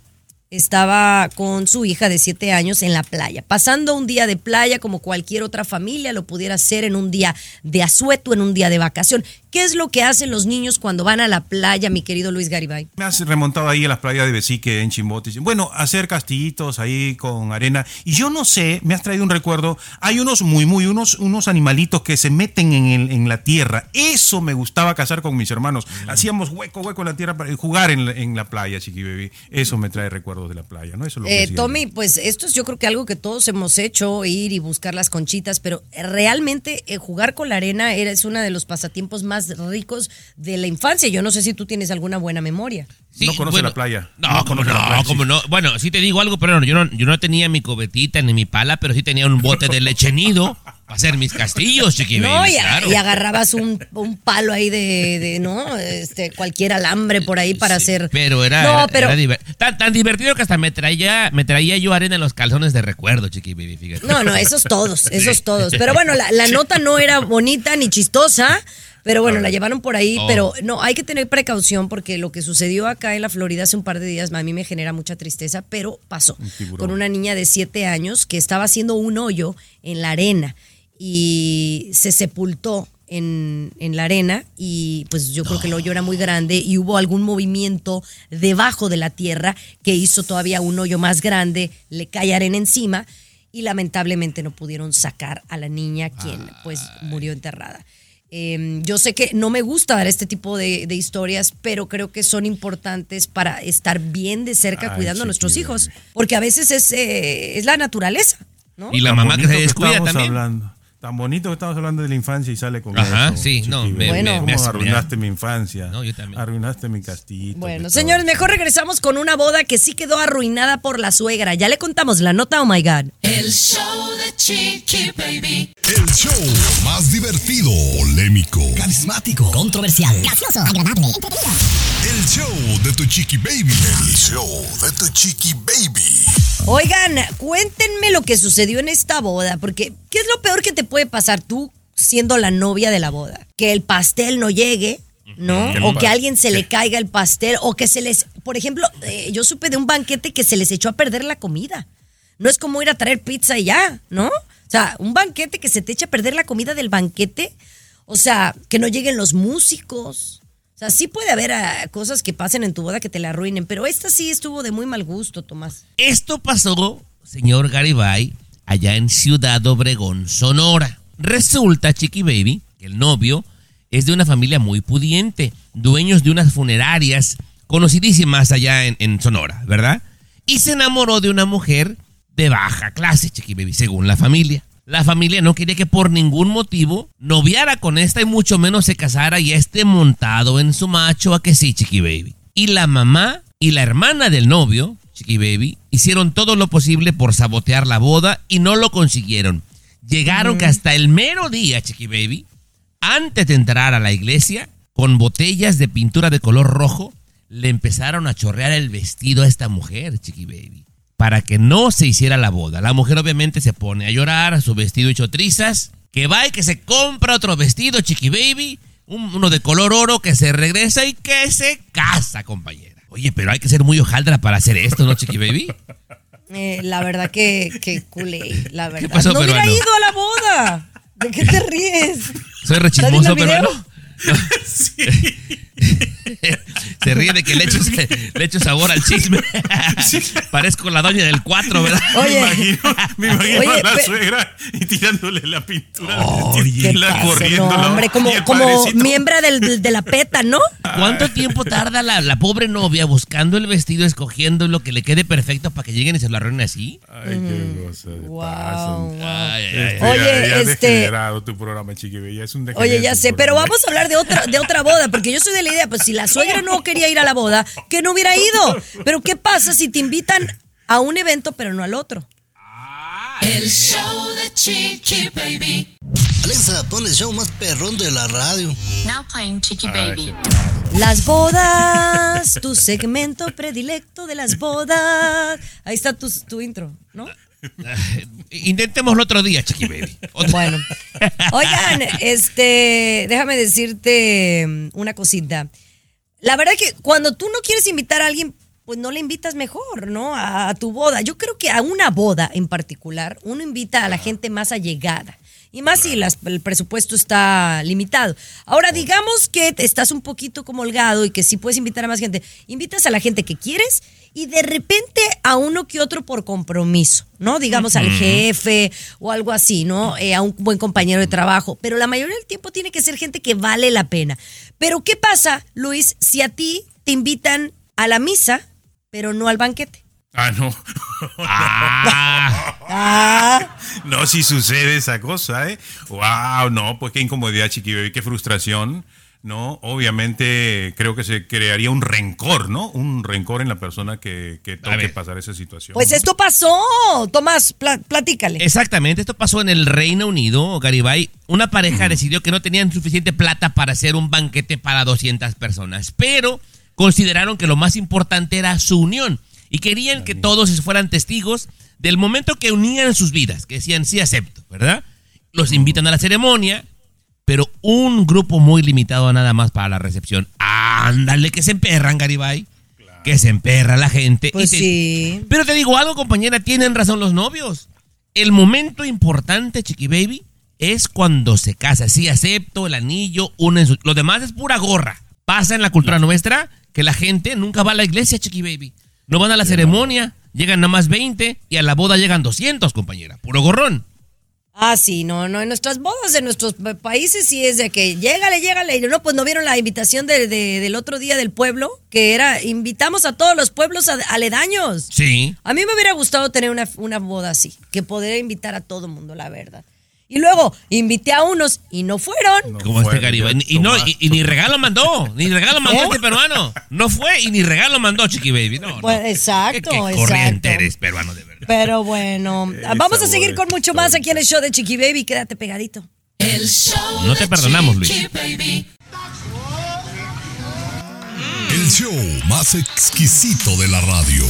Speaker 1: estaba con su hija de 7 años en la playa, pasando un día de playa como cualquier otra familia lo pudiera hacer en un día de asueto, en un día de vacación. ¿Qué es lo que hacen los niños cuando van a la playa, mi querido Luis Garibay?
Speaker 2: Me has remontado ahí a las playas de Besique, en Chimbote. Bueno, hacer castillitos ahí con arena. Y yo no sé, me has traído un recuerdo. Hay unos muy, muy, unos, unos animalitos que se meten en, el- en la tierra. Eso me gustaba cazar con mis hermanos. Hacíamos hueco, hueco en la tierra para jugar en la, en la playa, chiqui baby. Eso me trae recuerdos de la playa, ¿no? Eso es lo que
Speaker 1: Eh. Tommy, pues esto es yo creo que algo que todos hemos hecho, ir y buscar las conchitas, pero realmente eh, jugar con la arena es uno de los pasatiempos más ricos de la infancia. Yo no sé si tú tienes alguna buena memoria.
Speaker 4: Sí,
Speaker 2: No conoce la playa.
Speaker 4: No,
Speaker 2: No
Speaker 4: como
Speaker 2: conoce
Speaker 4: no,
Speaker 2: la playa,
Speaker 4: como
Speaker 2: sí.
Speaker 4: no. Bueno, sí te digo algo, pero no, yo no, yo no tenía mi cobetita ni mi pala, pero sí tenía un bote de leche nido para hacer mis castillos, chiqui
Speaker 1: No, y,
Speaker 4: claro.
Speaker 1: y agarrabas un, un palo ahí de, de, ¿no? Este, cualquier alambre por ahí para hacer.
Speaker 4: Pero era,
Speaker 1: No,
Speaker 4: era-
Speaker 1: pero.
Speaker 4: era diver- tan, tan divertido que hasta me traía, me traía yo arena en los calzones de recuerdo, chiqui baby, fíjate.
Speaker 1: No, no, esos todos, esos todos. Pero bueno, la, la nota no era bonita ni chistosa, pero bueno, la llevaron por ahí.
Speaker 4: Oh.
Speaker 1: Pero no, hay que tener precaución porque lo que sucedió acá en la Florida hace un par de días a mí me genera mucha tristeza, pero pasó con una niña de siete años que estaba haciendo un hoyo en la arena y se sepultó en, en la arena y pues yo creo que el hoyo era muy grande y hubo algún movimiento debajo de la tierra que hizo todavía un hoyo más grande, le cae arena encima y lamentablemente no pudieron sacar a la niña quien pues murió enterrada. Eh, yo sé que no me gusta dar este tipo de, de historias, pero creo que son importantes para estar bien de cerca
Speaker 2: Ay,
Speaker 1: cuidando a nuestros hijos, porque a veces es, eh, es la naturaleza, ¿no?
Speaker 4: Y la
Speaker 2: Tan
Speaker 4: mamá que se descuida también.
Speaker 2: Hablando. Tan bonito que estamos hablando de la infancia y sale con
Speaker 4: Ajá,
Speaker 2: eso.
Speaker 4: sí, no, me-
Speaker 2: baby.
Speaker 1: me-
Speaker 2: ¿Cómo
Speaker 4: me hace-
Speaker 2: arruinaste mi infancia.
Speaker 4: No, yo también.
Speaker 2: Arruinaste mi castito.
Speaker 1: Bueno, señores, mejor regresamos con una boda que sí quedó arruinada por la suegra. Ya le contamos la nota, oh my God.
Speaker 5: El show de Chiqui Baby.
Speaker 6: El show más divertido, polémico,
Speaker 8: Carismático.
Speaker 10: Controversial. Gracioso. Agradable.
Speaker 6: el show de tu chiqui baby. El show de tu chiqui baby.
Speaker 1: Oigan, cuéntenme lo que sucedió en esta boda, porque ¿qué es lo peor que te puede pasar tú siendo la novia de la boda? Que el pastel no llegue, ¿no?
Speaker 2: ¿Qué
Speaker 1: O que a alguien se le caiga el pastel, o que se les, por ejemplo, eh, yo supe de un banquete que se les echó a perder la comida. No es como ir a traer pizza y ya, ¿no? O sea, un banquete que se te echa a perder la comida del banquete, o sea, que no lleguen los músicos. Sea, sí puede haber ah, cosas que pasen en tu boda que te la arruinen, pero esta sí estuvo de muy mal gusto, Tomás.
Speaker 4: Esto pasó, señor Garibay, allá en Ciudad Obregón, Sonora. Resulta, Chiqui Baby, que el novio es de una familia muy pudiente, dueños de unas funerarias conocidísimas allá en Sonora, ¿verdad? Y se enamoró de una mujer de baja clase, Chiqui Baby, según la familia. La familia no quería que por ningún motivo noviara con esta y mucho menos se casara y esté montado en su macho a que sí, Chiqui Baby. Y la mamá y la hermana del novio, Chiqui Baby, hicieron todo lo posible por sabotear la boda y no lo consiguieron. Llegaron que hasta el mero día, Chiqui Baby, antes de entrar a la iglesia, con botellas de pintura de color rojo, le empezaron a chorrear el vestido a esta mujer, Chiqui Baby, para que no se hiciera la boda. La mujer obviamente se pone a llorar, su vestido hecho trizas, que va y que se compra otro vestido, Chiqui Baby, un- uno de color oro, que se regresa y que se casa, compañera. Oye, pero hay que ser muy hojaldra para hacer esto, ¿no, Chiqui Baby?
Speaker 1: Eh, la verdad que, que culé, la verdad.
Speaker 4: pasó,
Speaker 1: no hubiera
Speaker 4: peruano?
Speaker 1: ido a la boda. ¿De qué te ríes?
Speaker 4: Soy
Speaker 1: ¿Estás
Speaker 4: rechismoso,
Speaker 1: viendo
Speaker 4: Se ríe de que le echo, le echo sabor al chisme. Parezco la doña del 4, ¿verdad?
Speaker 2: Me imagino, me imagino
Speaker 1: Oye,
Speaker 2: a la suegra y tirándole la pintura.
Speaker 4: Oye,
Speaker 2: y la
Speaker 1: pasa?
Speaker 2: corriendo.
Speaker 1: No, hombre, como, como miembro del- de la PETA, ¿no?
Speaker 4: ¿Cuánto tiempo tarda la, la pobre novia buscando el vestido, escogiendo lo que le quede perfecto para que lleguen y se lo arruinen así?
Speaker 2: Ay, qué cosa de
Speaker 1: Wow.
Speaker 4: Ay.
Speaker 2: Este,
Speaker 1: Oye,
Speaker 2: ya, ya
Speaker 1: este-
Speaker 2: tu programa. Es un
Speaker 1: Oye, ya sé, pero vamos a hablar de otra, de otra boda, porque yo soy de la idea, pues si la suegra no quería ir a la boda, que no hubiera ido. Pero ¿qué pasa si te invitan a un evento, pero no al otro?
Speaker 5: El show de Chiqui Baby.
Speaker 8: Alexa, pon el show más perrón de la radio.
Speaker 9: Now playing Chiqui
Speaker 2: Ay,
Speaker 9: Baby.
Speaker 1: Las bodas, tu segmento predilecto de las bodas. Ahí está tu, tu intro, ¿no?
Speaker 4: Intentémoslo otro día, Chiqui Baby. Otro-
Speaker 1: Bueno. Oigan, este, déjame decirte una cosita. La verdad que cuando tú no quieres invitar a alguien, pues no le invitas mejor, ¿no? A, a tu boda. Yo creo que a una boda en particular, uno invita a la gente más allegada. Y más si las- el presupuesto está limitado. Ahora, digamos que estás un poquito como holgado y que sí puedes invitar a más gente. Invitas a la gente que quieres y de repente a uno que otro por compromiso, ¿no? Digamos al jefe o algo así, ¿no? Eh, a un buen compañero de trabajo. Pero la mayoría del tiempo tiene que ser gente que vale la pena. Pero ¿qué pasa, Luis, si a ti te invitan a la misa, pero no al banquete?
Speaker 2: Ah, no.
Speaker 4: Ah,
Speaker 1: Ah,
Speaker 2: No, si sucede esa cosa, ¿eh? Wow, no, pues qué incomodidad, chiqui baby, qué frustración, ¿no? Obviamente creo que se crearía un rencor, ¿no? Un rencor en la persona que, que toque pasar esa situación.
Speaker 1: pues
Speaker 2: ¿no?
Speaker 1: esto pasó. Tomás, pla- platícale.
Speaker 4: exactamente, esto pasó en el Reino Unido, Garibay. Una pareja decidió que no tenían suficiente plata para hacer un banquete para 200 personas, pero consideraron que lo más importante era su unión y querían que todos fueran testigos del momento que unían sus vidas, que decían sí acepto, ¿verdad? Los invitan a la ceremonia, pero un grupo muy limitado nada más para la recepción. Ándale, que se emperran, Garibay. Que se emperra la gente.
Speaker 1: Pues
Speaker 4: te-
Speaker 1: sí.
Speaker 4: Pero te digo algo, compañera, tienen razón los novios. El momento importante, Chiqui Baby, es cuando se casa. Sí, acepto el anillo, una en su- Lo demás es pura gorra. Pasa en la cultura nuestra que la gente nunca va a la iglesia, Chiqui Baby. No van a la ceremonia, llegan nada más 20 y a la boda llegan 200, compañera. Puro gorrón.
Speaker 1: Ah, sí, no, no, en nuestras bodas, en nuestros pa- países sí es de que llégale, llégale. Y no, pues no vieron la invitación de- de- del otro día del pueblo, que era invitamos a todos los pueblos a- aledaños.
Speaker 4: Sí.
Speaker 1: A mí me hubiera gustado tener una, una boda así, que poder invitar a todo mundo, la verdad. Y luego invité a unos y no fueron.
Speaker 4: Como este Gariba. Y, y no, y, y ni regalo mandó. Ni regalo mandó
Speaker 1: ¿Eh?
Speaker 4: este peruano. No fue y ni regalo mandó, Chiqui Baby. No, no.
Speaker 1: Pues, exacto,
Speaker 4: Qué
Speaker 1: exacto.
Speaker 4: corriente eres, peruano, de verdad.
Speaker 1: Pero bueno, vamos a seguir con mucho más aquí en el show de Chiqui Baby. Quédate pegadito.
Speaker 5: El show
Speaker 4: No te
Speaker 5: de
Speaker 4: perdonamos, Luis.
Speaker 5: Chiqui Baby.
Speaker 6: El show más exquisito de la radio.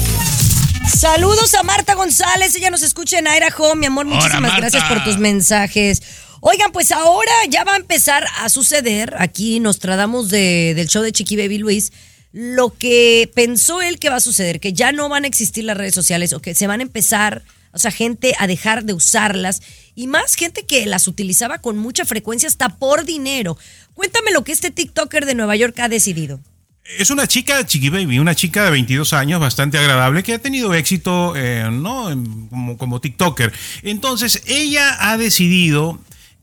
Speaker 1: Saludos a Marta González, ella nos escucha en Idaho, mi amor, muchísimas gracias por tus mensajes. Oigan, pues ahora ya va a empezar a suceder, aquí nos tratamos de, del show de Chiqui Baby Luis, lo que pensó él que va a suceder, que ya no van a existir las redes sociales o que se van a empezar, o sea, gente a dejar de usarlas y más gente que las utilizaba con mucha frecuencia hasta por dinero. Cuéntame lo que este TikToker de Nueva York ha decidido.
Speaker 2: Es una chica, Chiqui Baby, una chica de 22 años, bastante agradable, que ha tenido éxito, eh, ¿no? Como, como TikToker. Entonces, ella ha decidido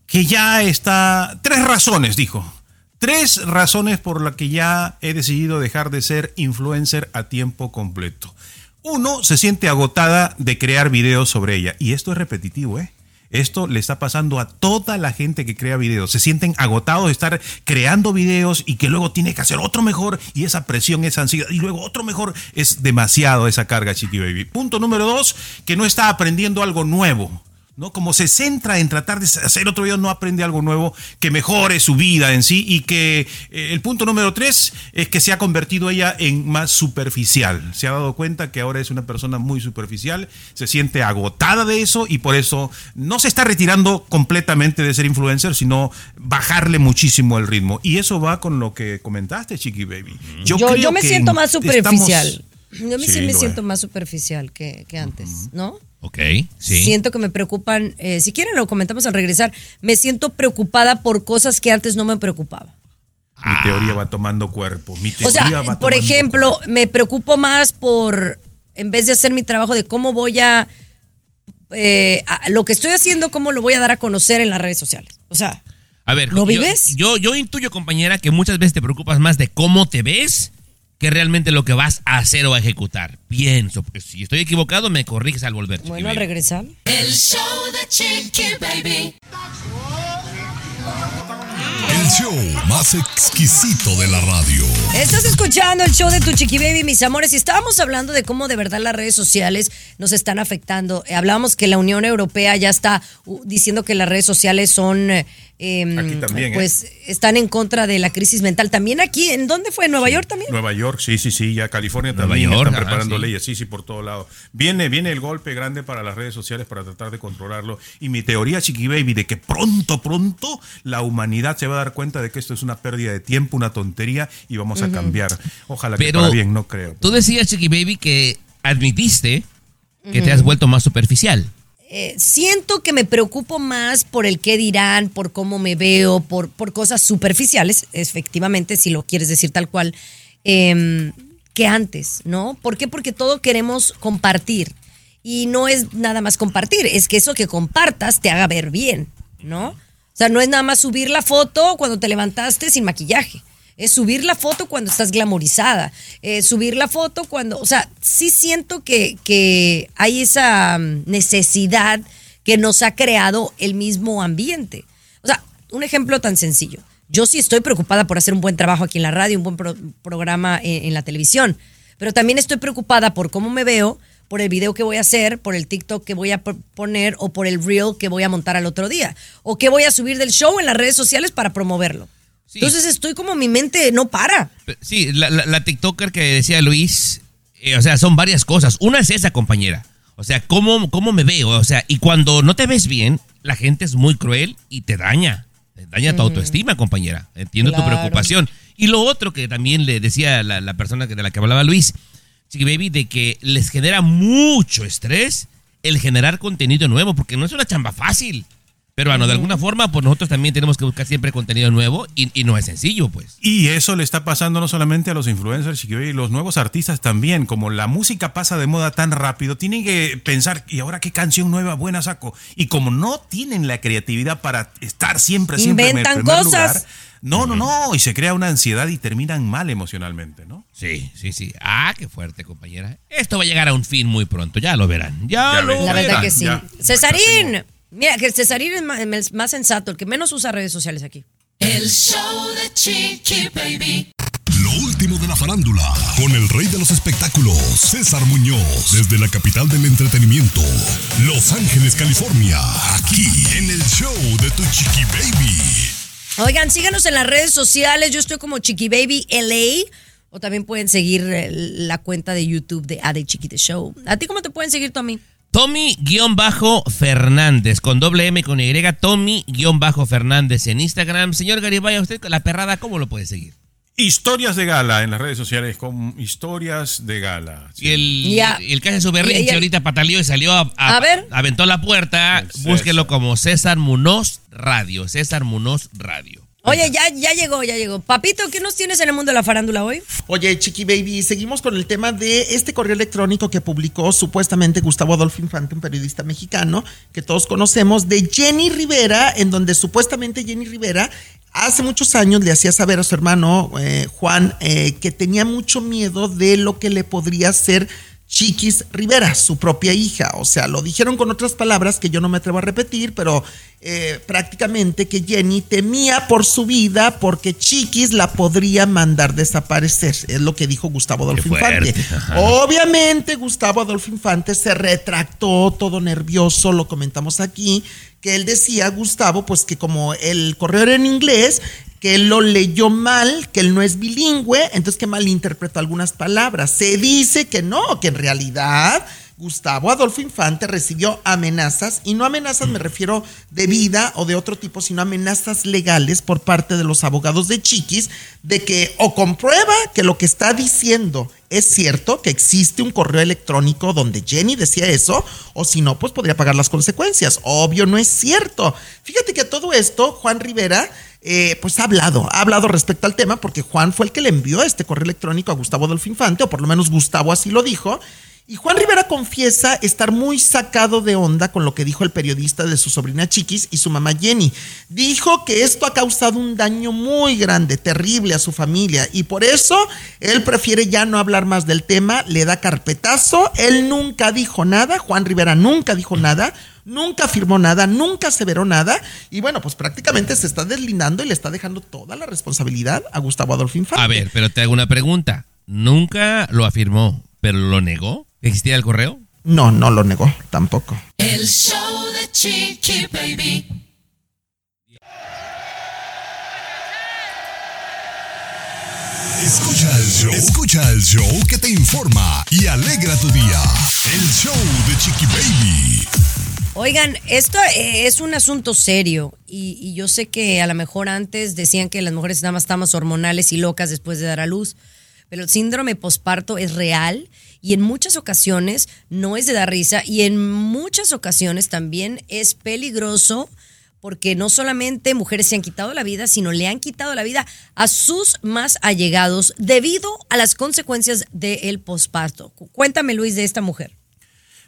Speaker 2: que ya está... Tres razones, dijo. Tres razones por las que ya he decidido dejar de ser influencer a tiempo completo. Uno, se siente agotada de crear videos sobre ella. Y esto es repetitivo, ¿eh? Esto le está pasando a toda la gente que crea videos. Se sienten agotados de estar creando videos y que luego tiene que hacer otro mejor y esa presión, esa ansiedad y luego otro mejor es demasiado esa carga, Chiqui Baby. Punto número dos, que no está aprendiendo algo nuevo. ¿No? Como se centra en tratar de hacer otro video, no aprende algo nuevo que mejore su vida en sí y que eh, el punto número tres es que se ha convertido ella en más superficial. Se ha dado cuenta que ahora es una persona muy superficial, se siente agotada de eso y por eso no se está retirando completamente de ser influencer, sino bajarle muchísimo el ritmo. Y eso va con lo que comentaste, Chiqui Baby.
Speaker 1: Yo, yo me siento más superficial. Yo me,
Speaker 2: Sí,
Speaker 1: me
Speaker 2: lo
Speaker 1: siento
Speaker 2: es.
Speaker 1: más superficial que, que antes, ¿no?
Speaker 4: Ok, sí.
Speaker 1: Siento que me preocupan, eh, si quieren lo comentamos al regresar, me siento preocupada por cosas que antes no me preocupaba.
Speaker 2: Mi teoría va tomando cuerpo. Mi
Speaker 1: O
Speaker 2: teoría
Speaker 1: sea,
Speaker 2: va
Speaker 1: por ejemplo, me preocupo más por, en vez de hacer mi trabajo de cómo voy a, eh, a- lo que estoy haciendo, cómo lo voy a dar a conocer en las redes sociales. O sea,
Speaker 4: A ver,
Speaker 1: ¿Lo
Speaker 4: yo-
Speaker 1: vives?
Speaker 4: Yo, yo, intuyo, compañera, que muchas veces te preocupas más de cómo te ves que realmente lo que vas a hacer o a ejecutar. Pienso, porque si estoy equivocado, me corriges al volver.
Speaker 1: Bueno, al regresar.
Speaker 5: El show de Chiqui Baby.
Speaker 6: El show más exquisito de la radio.
Speaker 1: Estás escuchando el show de tu chiqui baby, mis amores, y estábamos hablando de cómo de verdad las redes sociales nos están afectando. Eh, hablábamos que la Unión Europea ya está uh, diciendo que las redes sociales son, eh, em,
Speaker 2: Aquí también, ¿eh?
Speaker 1: pues, están en contra de la crisis mental. También aquí, ¿en dónde fue? ¿En Nueva York también?
Speaker 2: Nueva York, sí, sí, sí, ya California
Speaker 4: Nueva
Speaker 2: también
Speaker 4: York,
Speaker 2: están
Speaker 4: ajá,
Speaker 2: preparando
Speaker 4: sí.
Speaker 2: leyes, sí, sí, por todo lado. Viene, viene el golpe grande para las redes sociales para tratar de controlarlo. Y mi teoría, Chiqui Baby, de que pronto, pronto la humanidad se va a dar cuenta de que esto es una pérdida de tiempo, una tontería y vamos a cambiar. Ojalá que
Speaker 4: Pero
Speaker 2: para bien, no creo.
Speaker 4: Tú decías, Chiqui Baby, que admitiste que te has vuelto más superficial.
Speaker 1: Eh, siento que me preocupo más por el qué dirán, por cómo me veo, por, por cosas superficiales, efectivamente, si lo quieres decir tal cual, em, que antes, ¿no? ¿Por qué? Porque todo queremos compartir. Y no es nada más compartir, es que eso que compartas te haga ver bien, ¿no? O sea, no es nada más subir la foto cuando te levantaste sin maquillaje. Es subir la foto cuando estás glamorizada. Es subir la foto cuando. O sea, sí siento que, que hay esa mm, necesidad que nos ha creado el mismo ambiente. O sea, un ejemplo tan sencillo. Yo sí estoy preocupada por hacer un buen trabajo aquí en la radio, un buen pro- programa en la televisión. Pero también estoy preocupada por cómo me veo, por el video que voy a hacer, por el TikTok que voy a poner o por el reel que voy a montar al otro día. O que voy a subir del show en las redes sociales para promoverlo. Entonces estoy como mi mente no para.
Speaker 4: Sí, la, la- la TikToker que decía Luis, eh, o sea, son varias cosas. Una es esa, compañera. O sea, ¿cómo, ¿cómo me veo? O sea, y cuando no te ves bien, la gente es muy cruel y te daña. Te daña tu autoestima, compañera. Entiendo tu preocupación. Y lo otro que también le decía la, la persona de la que hablaba Luis, Chiqui Baby, de que les genera mucho estrés el generar contenido nuevo, porque no es una chamba fácil. Pero bueno, de alguna forma, pues nosotros también tenemos que buscar siempre contenido nuevo y, y no es sencillo, pues.
Speaker 2: Y eso le está pasando no solamente a los influencers, Chiqui Baby, los nuevos artistas también. Como la música pasa de moda tan rápido, tienen que pensar, ¿y ahora qué canción nueva buena saco? Y como no tienen la creatividad para estar siempre, siempre
Speaker 1: Inventan
Speaker 2: en el primer
Speaker 1: cosas.
Speaker 2: lugar, no, no, no, y se crea una ansiedad y terminan mal emocionalmente, ¿no?
Speaker 4: Sí, sí, sí. Ah, qué fuerte, compañera. Esto va a llegar a un fin muy pronto, ya lo verán. Ya,
Speaker 2: Ya
Speaker 4: lo
Speaker 2: ves,
Speaker 1: La
Speaker 4: verán.
Speaker 1: verdad que sí.
Speaker 2: ya.
Speaker 1: Cesarín. Mira, que Cesarín es más, es más sensato, el que menos usa redes sociales aquí.
Speaker 5: El show de Chiqui Baby.
Speaker 6: Lo último de la farándula, con el rey de los espectáculos, César Muñoz, desde la capital del entretenimiento, Los Ángeles, California, aquí en el show de Tu Chiqui Baby.
Speaker 1: Oigan, síganos en las redes sociales. Yo estoy como Chiqui Baby LA. O también pueden seguir eh, la cuenta de YouTube de A de Chiqui The Show. ¿A ti cómo te pueden seguir, Tommy?
Speaker 4: Tommy-Fernández, con doble M con Y, Tommy-Fernández en Instagram. Señor Garibay, usted con la perrada, ¿cómo lo puede seguir?
Speaker 2: Historias de gala en las redes sociales con historias de gala.
Speaker 4: Y el,
Speaker 1: Ya.
Speaker 4: el que hace su berrinche ahorita pataleó y salió a, a-
Speaker 1: A ver.
Speaker 4: aventó la puerta. Búsquelo como César Munoz Radio. César Munoz Radio.
Speaker 1: Oye, ya, ya llegó, ya llegó. Papito, ¿qué nos tienes en el mundo de la farándula hoy?
Speaker 3: Oye, Chiqui Baby, seguimos con el tema de este correo electrónico que publicó supuestamente Gustavo Adolfo Infante, un periodista mexicano que todos conocemos, de Jenny Rivera, en donde supuestamente Jenny Rivera hace muchos años le hacía saber a su hermano eh, Juan eh, que tenía mucho miedo de lo que le podría hacer Chiquis Rivera, su propia hija. O sea, lo dijeron con otras palabras que yo no me atrevo a repetir, pero eh, prácticamente que Jenny temía por su vida porque Chiquis la podría mandar desaparecer. Es lo que dijo Gustavo Adolfo Infante. Obviamente Gustavo Adolfo Infante se retractó todo nervioso, lo comentamos aquí, que él decía, Gustavo, pues que como el correo era en inglés, que él lo leyó mal, que él no es bilingüe, entonces que malinterpretó algunas palabras. Se dice que no, que en realidad Gustavo Adolfo Infante recibió amenazas, y no amenazas me refiero de vida o de otro tipo, sino amenazas legales por parte de los abogados de Chiquis, de que o comprueba que lo que está diciendo es cierto, que existe un correo electrónico donde Jenny decía eso, o si no, pues podría pagar las consecuencias. Obvio, no es cierto. Fíjate que todo esto, Juan Rivera, eh, pues ha hablado, ha hablado respecto al tema, porque Juan fue el que le envió este correo electrónico a Gustavo Adolfo Infante, o por lo menos Gustavo así lo dijo. Y Juan Rivera confiesa estar muy sacado de onda con lo que dijo el periodista de su sobrina Chiquis y su mamá Jenny. Dijo que esto ha causado un daño muy grande, terrible a su familia y por eso él prefiere ya no hablar más del tema, le da carpetazo, él nunca dijo nada, Juan Rivera nunca dijo nada, nunca afirmó nada, nunca aseveró nada y bueno, pues prácticamente se está deslindando y le está dejando toda la responsabilidad a Gustavo Adolfo Infante.
Speaker 4: A ver, pero te hago una pregunta. Nunca lo afirmó, pero lo negó. ¿Existía el correo?
Speaker 3: No, no lo negó, tampoco.
Speaker 5: El show de Chiqui Baby.
Speaker 6: Escucha el show. Escucha el show que te informa y alegra tu día. El show de Chiqui Baby.
Speaker 1: Oigan, esto eh, es un asunto serio y, yo sé que a lo mejor antes decían que las mujeres nada más estamos hormonales y locas después de dar a luz, pero el síndrome posparto es real y en muchas ocasiones no es de dar risa y en muchas ocasiones también es peligroso porque no solamente mujeres se han quitado la vida, sino le han quitado la vida a sus más allegados debido a las consecuencias del posparto. Cu- Cuéntame, Luis, de esta mujer.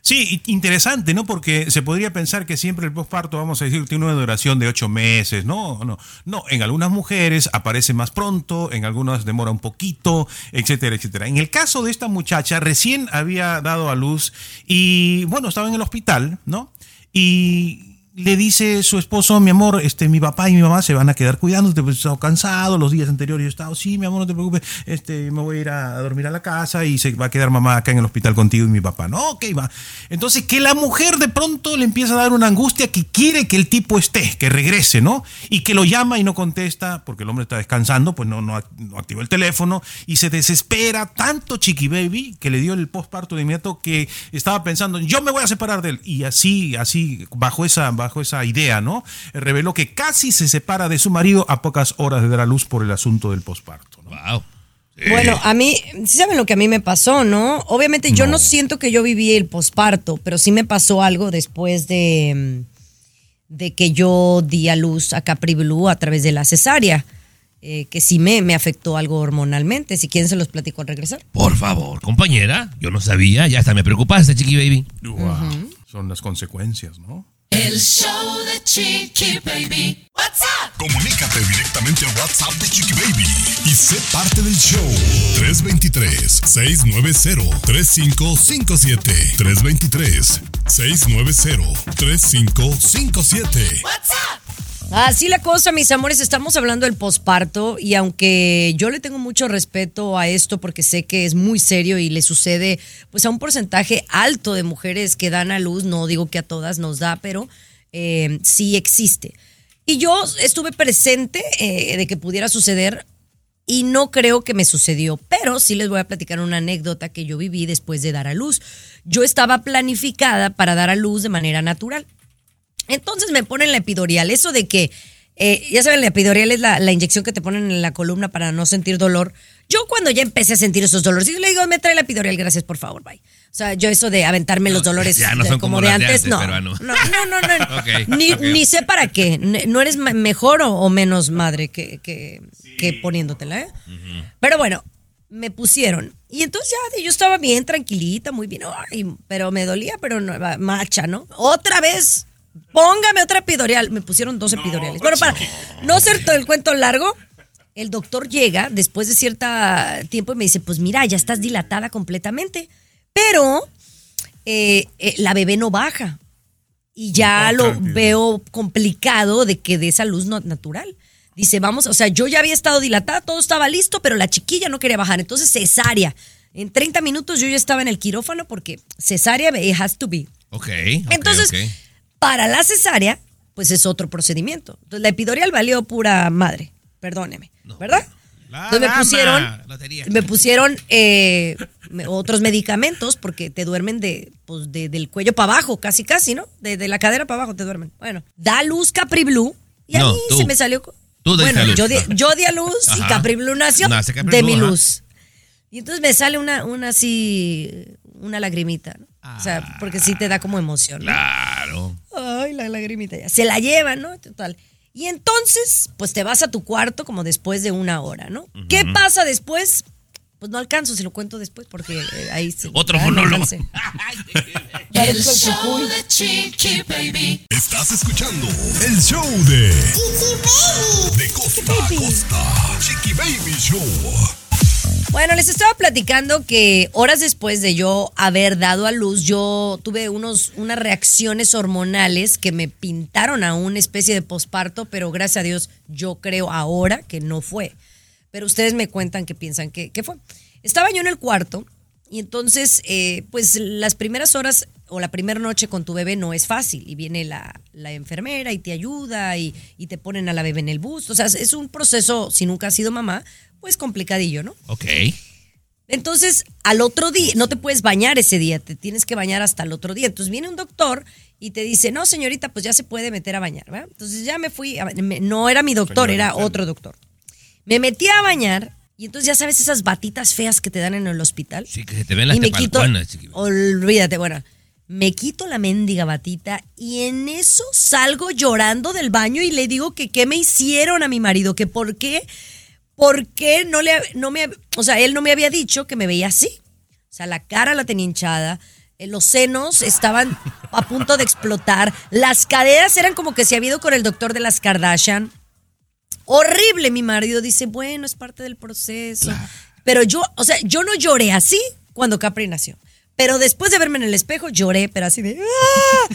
Speaker 2: Sí, interesante, ¿no? Porque se podría pensar que siempre el posparto, vamos a decir, tiene una duración de ocho meses. No, no, no. En algunas mujeres aparece más pronto, en algunas demora un poquito, etcétera, etcétera. En el caso de esta muchacha, recién había dado a luz y, bueno, estaba en el hospital, ¿no? Y le dice su esposo, mi amor, este, mi papá y mi mamá se van a quedar cuidándote, pues he estado cansado, los días anteriores yo he estado, sí, mi amor, no te preocupes, este, me voy a ir a dormir a la casa y se va a quedar mamá acá en el hospital contigo y mi papá. No, ok, va. Entonces, que la mujer de pronto le empieza a dar una angustia que quiere que el tipo esté, que regrese, ¿no? Y que lo llama y no contesta, porque el hombre está descansando, pues no, no, no activó el teléfono y se desespera tanto Chiqui Baby que le dio el postparto de inmediato que estaba pensando, yo me voy a separar de él. Y así, así, bajo esa, bajo esa idea, ¿no? Reveló que casi se separa de su marido a pocas horas de dar a luz por el asunto del posparto. ¿no?
Speaker 4: Wow.
Speaker 1: Bueno, a mí, sí saben lo que a mí me pasó, ¿no? Obviamente yo no siento que yo viví el posparto, pero sí me pasó algo después de, de que yo di a luz a Capri Blue a través de la cesárea, eh, que sí me, me afectó algo hormonalmente. Si quieren se los platico al regresar.
Speaker 4: Por favor, compañera, yo no sabía, ya hasta me preocupaste, Chiqui Baby.
Speaker 2: Wow. Son las consecuencias, ¿no?
Speaker 5: El show de Chiqui Baby. What's up?
Speaker 6: Comunícate directamente al WhatsApp de Chiqui Baby y sé parte del show. 323-690-3557. 323-690-3557.
Speaker 5: What's up?
Speaker 1: Así la cosa, mis amores, estamos hablando del posparto y aunque yo le tengo mucho respeto a esto porque sé que es muy serio y le sucede pues a un porcentaje alto de mujeres que dan a luz, no digo que a todas nos da, pero eh, sí existe. Y yo estuve presente eh, de que pudiera suceder y no creo que me sucedió, pero sí les voy a platicar una anécdota que yo viví después de dar a luz. Yo estaba planificada para dar a luz de manera natural. Entonces me ponen la epidurial. Eso de que, eh, ya saben, la epidurial es la, la inyección que te ponen en la columna para no sentir dolor. Yo cuando ya empecé a sentir esos dolores, yo le digo, me trae la epidurial, gracias, por favor, bye. O sea, yo eso de aventarme los dolores
Speaker 4: ya no son
Speaker 1: como,
Speaker 4: como
Speaker 1: de antes, no. no.
Speaker 4: no.
Speaker 1: No, no, no.
Speaker 4: Ok,
Speaker 1: ni, ni sé para qué. No eres mejor o, o menos madre que, que, que poniéndotela, ¿eh? Pero bueno, me pusieron. Y entonces ya yo estaba bien, tranquilita, muy bien. Ay, pero me dolía, pero no, va- macha, ¿no? Otra vez, póngame otra epidurial. Me pusieron dos epiduriales. Bueno, para no ser todo el cuento largo, el doctor llega después de cierto tiempo y me dice, pues mira, ya estás dilatada completamente, pero eh, eh, la bebé no baja. Y ya lo veo complicado de que de esa luz no natural. Dice, vamos, o sea, yo ya había estado dilatada, todo estaba listo, pero la chiquilla no quería bajar. Entonces, cesárea. En 30 minutos yo ya estaba en el quirófano porque cesárea it has to be.
Speaker 4: Ok. ok,
Speaker 1: Entonces,
Speaker 4: ok.
Speaker 1: Para la cesárea, pues es otro procedimiento. Entonces, la epidurial valió pura madre, perdóneme, ¿verdad?
Speaker 2: La
Speaker 1: Entonces me pusieron,
Speaker 4: Lotería.
Speaker 1: me pusieron eh, otros medicamentos porque te duermen de, pues, de- del cuello para abajo, casi casi, ¿no? De, de la cadera para abajo te duermen. Bueno, da luz Capri Blue y a
Speaker 4: No,
Speaker 1: mí
Speaker 4: tú.
Speaker 1: se me salió.
Speaker 4: Tú
Speaker 1: bueno,
Speaker 4: a luz.
Speaker 1: yo di, yo di a luz y. Capri Blue nació
Speaker 4: Nace Capri
Speaker 1: de
Speaker 4: Blue,
Speaker 1: mi
Speaker 4: ajá.
Speaker 1: luz. Y entonces me sale una, una así, una lagrimita, ¿no? O sea, porque sí te da como emoción, ¿no?
Speaker 4: Claro.
Speaker 1: La lagrimita ya. Se la llevan, ¿no? Total. Y entonces, pues te vas a tu cuarto como después de una hora, ¿no? ¿Qué pasa después? Pues no alcanzo, se lo cuento después porque eh, ahí se.
Speaker 4: Otro monólogo.
Speaker 5: El show de Chiqui Baby.
Speaker 6: Estás escuchando el show de De costa a costa. Chiqui Baby Show.
Speaker 1: Bueno, les estaba platicando que horas después de yo haber dado a luz, yo tuve unos, unas reacciones hormonales que me pintaron a una especie de posparto, pero gracias a Dios yo creo ahora que no fue. Pero ustedes me cuentan que piensan que, que fue. Estaba yo en el cuarto y entonces, eh, pues las primeras horas o la primera noche con tu bebé no es fácil y viene la, la enfermera y te ayuda y, y te ponen a la bebé en el bus. O sea, es un proceso, si nunca has sido mamá, pues complicadillo, ¿no?
Speaker 4: Ok.
Speaker 1: Entonces, al otro día, no te puedes bañar ese día, te tienes que bañar hasta el otro día. Entonces viene un doctor y te dice, no, señorita, pues ya se puede meter a bañar, ¿verdad? Entonces ya me fui, a- me- no era mi doctor,
Speaker 2: Señora
Speaker 1: era otro doctor. Me metí a bañar y entonces ya sabes esas batitas feas que te dan en el hospital.
Speaker 4: Sí, que se te ven las
Speaker 1: y me quito, olvídate, bueno, me quito la mendiga batita y en eso salgo llorando del baño y le digo que qué me hicieron a mi marido, que por qué, por qué no le, no me, o sea, él no me había dicho que me veía así. O sea, la cara la tenía hinchada, eh, los senos estaban a punto de explotar, las caderas eran como que se había ido con el doctor de las Kardashian. Horrible, mi marido dice, bueno, es parte del proceso. Pero yo, o sea, yo no lloré así cuando Capri nació. Pero después de verme en el espejo, lloré, pero así de... ¡ah!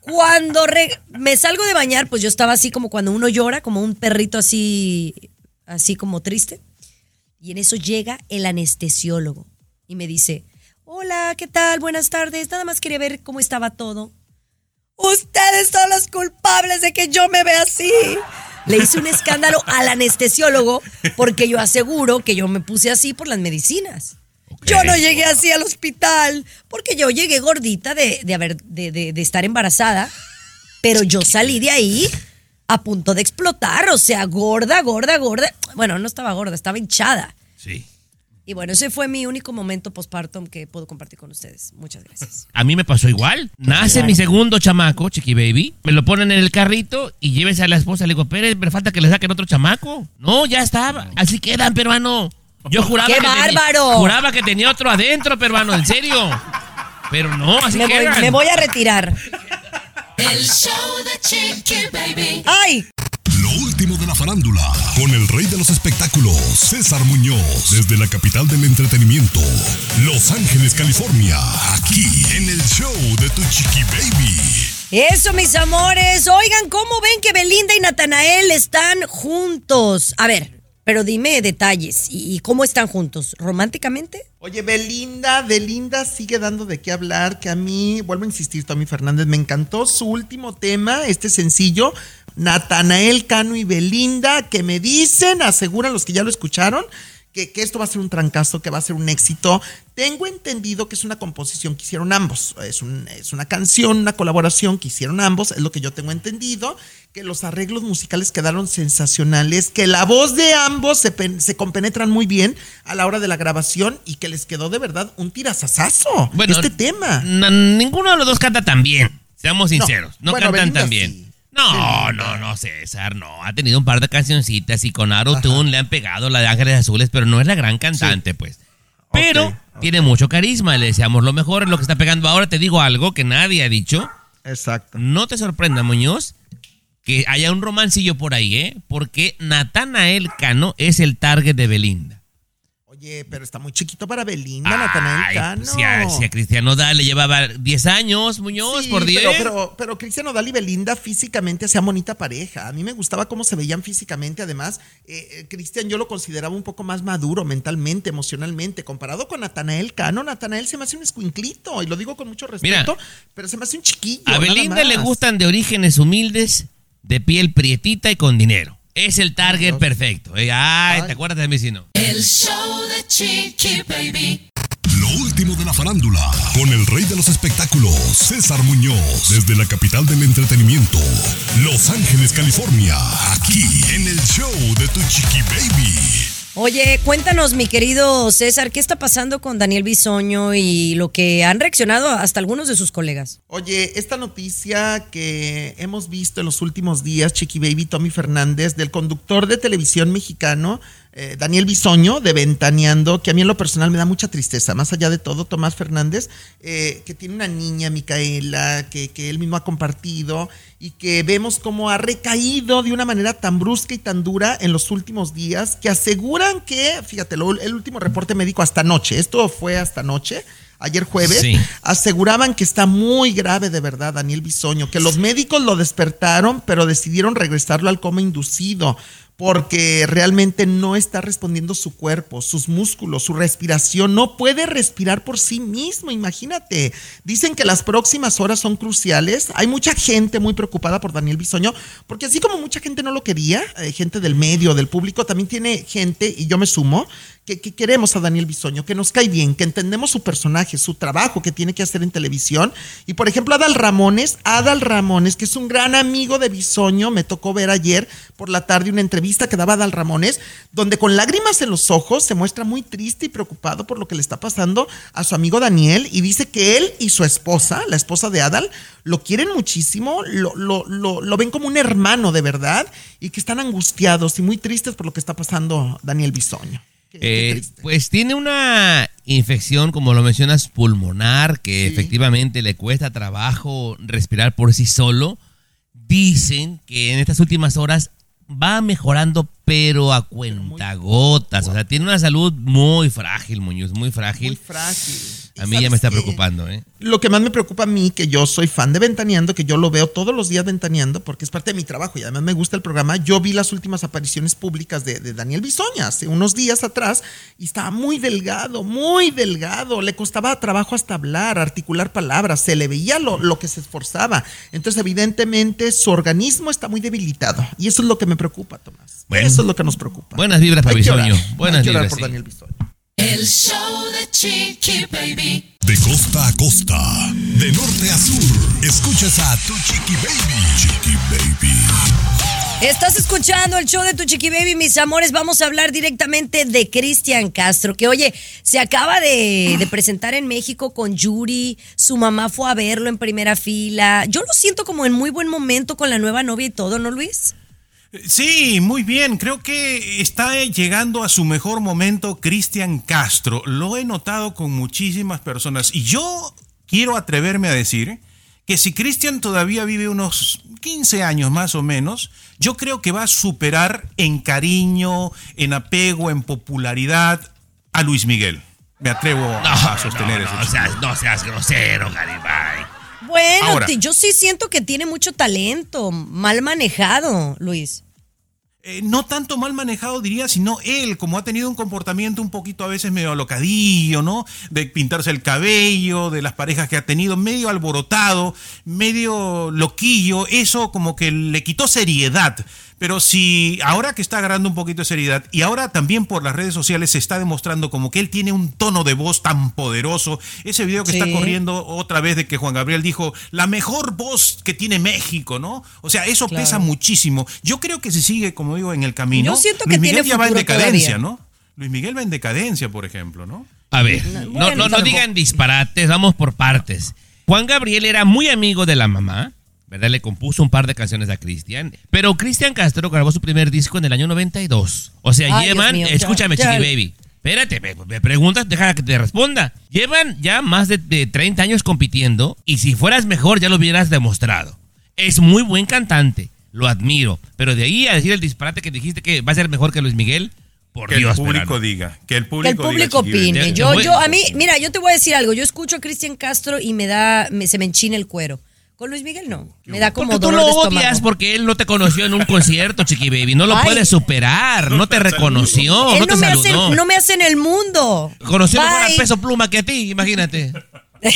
Speaker 1: Cuando re- me salgo de bañar, pues yo estaba así como cuando uno llora, como un perrito así, así como triste. Y en eso llega el anestesiólogo y me dice, hola, ¿qué tal? Buenas tardes. Nada más quería ver cómo estaba todo. Ustedes son los culpables de que yo me vea así. Le hice un escándalo al anestesiólogo porque yo aseguro que yo me puse así por las medicinas. Yo no llegué así al hospital porque yo llegué gordita de, de haber, de, de- de estar embarazada, pero yo salí de ahí a punto de explotar, o sea, gorda, gorda, gorda. Bueno, no estaba gorda, estaba hinchada.
Speaker 4: Sí.
Speaker 1: Y bueno, ese fue mi único momento postpartum que puedo compartir con ustedes. Muchas gracias.
Speaker 4: A mí me pasó igual. Nace mi segundo chamaco, Chiqui Baby. Me lo ponen en el carrito y llévese a la esposa. Le digo, pero, pero falta que le saquen otro chamaco. No, ya estaba. Así quedan, peruano. Yo juraba
Speaker 1: ¡Qué
Speaker 4: que tenía-
Speaker 1: bárbaro!
Speaker 4: juraba que tenía otro adentro, peruano, en serio. Pero no, así
Speaker 1: Me voy,
Speaker 4: quedan.
Speaker 1: me voy a retirar.
Speaker 5: El show de Chiqui Baby.
Speaker 1: ¡Ay!
Speaker 6: Lo último de la farándula, con el rey de los espectáculos, César Muñoz, desde la capital del entretenimiento, Los Ángeles, California, aquí en el show de Tu Chiqui Baby.
Speaker 1: Eso, mis amores. Oigan, ¿cómo ven que Belinda y Natanael están juntos? A ver, pero dime detalles. ¿Y, cómo están juntos? ¿Románticamente?
Speaker 3: Oye, Belinda, Belinda sigue dando de qué hablar, que a mí, vuelvo a insistir, Tommy Fernández, me encantó su último tema, este sencillo, Natanael Cano y Belinda, que me dicen, aseguran los que ya lo escucharon, que, que esto va a ser un trancazo, que va a ser un éxito. Tengo entendido que es una composición que hicieron ambos, es, un- es una canción, una colaboración que hicieron ambos, es lo que yo tengo entendido, que los arreglos musicales quedaron sensacionales, que la voz de ambos se, pen- se compenetran muy bien a la hora de la grabación y que les quedó de verdad un tirazazazo
Speaker 4: Bueno,
Speaker 3: este tema.
Speaker 4: ninguno de los dos canta tan bien. Seamos sinceros. No,
Speaker 3: Bueno,
Speaker 4: cantan tan bien.
Speaker 3: sí.
Speaker 4: No, no, no, César, no. Ha tenido un par de cancioncitas y con Tune le han pegado la de Ángeles Azules, pero no es la gran cantante, pues. Pero tiene mucho carisma, le deseamos lo mejor, lo que está pegando ahora. Te digo algo que nadie ha dicho.
Speaker 3: Exacto.
Speaker 4: No te sorprenda, Muñoz, que haya un romancillo por ahí, ¿eh? Porque Natanael Cano es el target de Belinda.
Speaker 3: Oye, pero está muy chiquito para Belinda, Natanael Cano.
Speaker 4: pues si, a, si a Cristiano Dale le llevaba 10 años, Muñoz,
Speaker 3: Sí,
Speaker 4: por 10.
Speaker 3: Pero, pero, pero Cristiano Dal y Belinda físicamente hacían bonita pareja. A mí me gustaba cómo se veían físicamente. Además, eh, eh, Cristian yo lo consideraba un poco más maduro mentalmente, emocionalmente. Comparado con Natanael Cano, Natanael se me hace un escuinclito. Y lo digo con mucho respeto, pero se me hace un chiquillo.
Speaker 4: A Belinda le gustan de orígenes humildes, de piel prietita y con dinero. Es el target perfecto. Ay, ¿te acuerdas de mí si no?
Speaker 5: El show de Chiqui Baby.
Speaker 6: Lo último de la farándula, con el rey de los espectáculos, César Muñoz, desde la capital del entretenimiento, Los Ángeles, California, aquí en el show de Tu Chiqui Baby.
Speaker 1: Oye, cuéntanos, mi querido César, ¿qué está pasando con Daniel Bisoño y lo que han reaccionado hasta algunos de sus colegas?
Speaker 3: Oye, esta noticia que hemos visto en los últimos días, Chiqui Baby Tommy Fernández, del conductor de televisión mexicano, eh, Daniel Bisoño, de Ventaneando, que a mí en lo personal me da mucha tristeza, más allá de todo, Tomás Fernández, eh, que tiene una niña, Micaela, que, que él mismo ha compartido y que vemos cómo ha recaído de una manera tan brusca y tan dura en los últimos días, que aseguran que, fíjate, lo- el último reporte médico hasta anoche, esto fue hasta anoche, ayer jueves,
Speaker 4: Sí.
Speaker 3: aseguraban que está muy grave de verdad Daniel Bisoño, que los médicos lo despertaron, pero decidieron regresarlo al coma inducido porque realmente no está respondiendo su cuerpo, sus músculos, su respiración, no puede respirar por sí mismo, imagínate. Dicen que las próximas horas son cruciales. Hay mucha gente muy preocupada por Daniel Bisoño, porque así como mucha gente no lo quería, eh, gente del medio, del público, también tiene gente, y yo me sumo, que, que queremos a Daniel Bisoño, que nos cae bien, que entendemos su personaje, su trabajo que tiene que hacer en televisión. Y por ejemplo, Adal Ramones, Adal Ramones, que es un gran amigo de Bisoño, me tocó ver ayer por la tarde una entrevista que daba Adal Ramones, donde con lágrimas en los ojos se muestra muy triste y preocupado por lo que le está pasando a su amigo Daniel y dice que él y su esposa, la esposa de Adal, lo quieren muchísimo, lo, lo, lo, lo ven como un hermano de verdad y que están angustiados y muy tristes por lo que está pasando Daniel Bisoño. Qué-
Speaker 4: Eh, pues tiene una infección, como lo mencionas, pulmonar, que efectivamente le cuesta trabajo respirar por sí solo. Dicen que en estas últimas horas va mejorando, pero a cuentagotas. O sea, tiene una salud muy frágil, Muñoz, muy frágil.
Speaker 3: Muy frágil.
Speaker 4: A
Speaker 3: ¿Y
Speaker 4: mí ya me está preocupando, ¿eh?
Speaker 3: Lo que más me preocupa a mí, que yo soy fan de Ventaneando, que yo lo veo todos los días Ventaneando, porque es parte de mi trabajo y además me gusta el programa. Yo vi las últimas apariciones públicas de, de Daniel Bisoña hace unos días atrás y estaba muy delgado, muy delgado. Le costaba trabajo hasta hablar, articular palabras, se le veía lo, lo que se esforzaba. Entonces, evidentemente, su organismo está muy debilitado y eso es lo que me preocupa, Tomás.
Speaker 4: Bueno.
Speaker 3: eso es lo que nos preocupa.
Speaker 4: Buenas vibras para Bisoño. Buenas vibras.
Speaker 3: por
Speaker 4: sí.
Speaker 3: Daniel Bisoño.
Speaker 5: El show de Chiqui Baby.
Speaker 6: De costa a costa, de norte a sur, escuchas a Tu Chiqui Baby. Chiqui Baby.
Speaker 1: Estás escuchando el show de tu chiqui baby, mis amores. Vamos a hablar directamente de Cristian Castro, que oye, se acaba de, de presentar en México con Yuri. Su mamá fue a verlo en primera fila. Yo lo siento como en muy buen momento con la nueva novia y todo, ¿no, Luis?
Speaker 2: Sí, muy bien. Creo que está llegando a su mejor momento Cristian Castro. Lo he notado con muchísimas personas. Y yo quiero atreverme a decir que si Cristian todavía vive unos 15 años más o menos, yo creo que va a superar en cariño, en apego, en popularidad a Luis Miguel. Me atrevo a sostener eso.
Speaker 4: No, seas, no seas grosero, Garibay.
Speaker 1: Bueno,
Speaker 2: Ahora.
Speaker 1: yo sí siento que tiene mucho talento, mal manejado, Luis.
Speaker 2: Eh, no tanto mal manejado, diría, sino él, como ha tenido un comportamiento un poquito a veces medio alocadillo, ¿no? De pintarse el cabello, de las parejas que ha tenido, medio alborotado, medio loquillo, eso como que le quitó seriedad. Pero si ahora que está agarrando un poquito de seriedad y ahora también por las redes sociales se está demostrando como que él tiene un tono de voz tan poderoso, ese video que
Speaker 1: Sí.
Speaker 2: está corriendo otra vez de que Juan Gabriel dijo, la mejor voz que tiene México, ¿no? O sea, eso
Speaker 1: Claro.
Speaker 2: pesa muchísimo. Yo creo que si sigue, como digo, en el camino,
Speaker 1: Yo siento que
Speaker 2: Luis Miguel
Speaker 1: tiene
Speaker 2: ya va en decadencia,
Speaker 1: todavía.
Speaker 2: ¿no? Luis Miguel va en decadencia, por ejemplo, ¿no?
Speaker 4: A ver, no, no, no digan disparates, vamos por partes. Juan Gabriel era muy amigo de la mamá, ¿verdad? Le compuso un par de canciones a Cristian. Pero Cristian Castro grabó su primer disco en el año 92. O sea,
Speaker 1: Ay,
Speaker 4: llevan,
Speaker 1: mío,
Speaker 4: escúchame,
Speaker 1: ya.
Speaker 4: Chiqui Baby. Espérate, me, me preguntas, deja que te responda. Llevan ya más de, de 30 años compitiendo y si fueras mejor ya lo hubieras demostrado. Es muy buen cantante, lo admiro. Pero de ahí a decir el disparate que dijiste que va a ser mejor que Luis Miguel, por
Speaker 2: Que
Speaker 4: Dios,
Speaker 2: el público
Speaker 4: Perano.
Speaker 2: diga. Que el
Speaker 1: Que
Speaker 2: público,
Speaker 1: el público
Speaker 2: diga, Chiqui Baby.
Speaker 1: opine. Yo, yo, a mí, mira, yo te voy a decir algo. Yo escucho a Cristian Castro y me da, me, se me enchina el cuero. Con Luis Miguel no. Me da como
Speaker 4: Porque tú
Speaker 1: dolor
Speaker 4: lo
Speaker 1: de estómago.
Speaker 4: odias porque él no te conoció en un concierto, Chiqui Baby. No lo
Speaker 1: Ay.
Speaker 4: puedes superar. No te reconoció.
Speaker 1: Él
Speaker 4: no te
Speaker 1: me hace, no me hace en el mundo.
Speaker 4: Conoció mejor a peso pluma que a ti, imagínate.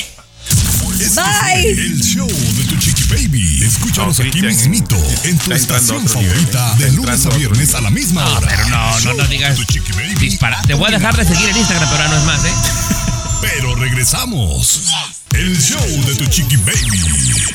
Speaker 6: Este
Speaker 1: Bye.
Speaker 6: el show de tu chiqui baby. Escúchanos
Speaker 2: No,
Speaker 6: aquí mismito en tu estación favorita
Speaker 2: está
Speaker 6: de lunes a viernes a la misma hora.
Speaker 4: Pero no, no, no digas
Speaker 6: de tu chiqui baby
Speaker 4: dispara. Te voy a dejar de seguir en Instagram, pero no es más, ¿eh?
Speaker 6: Pero regresamos. El show de tu chiqui baby.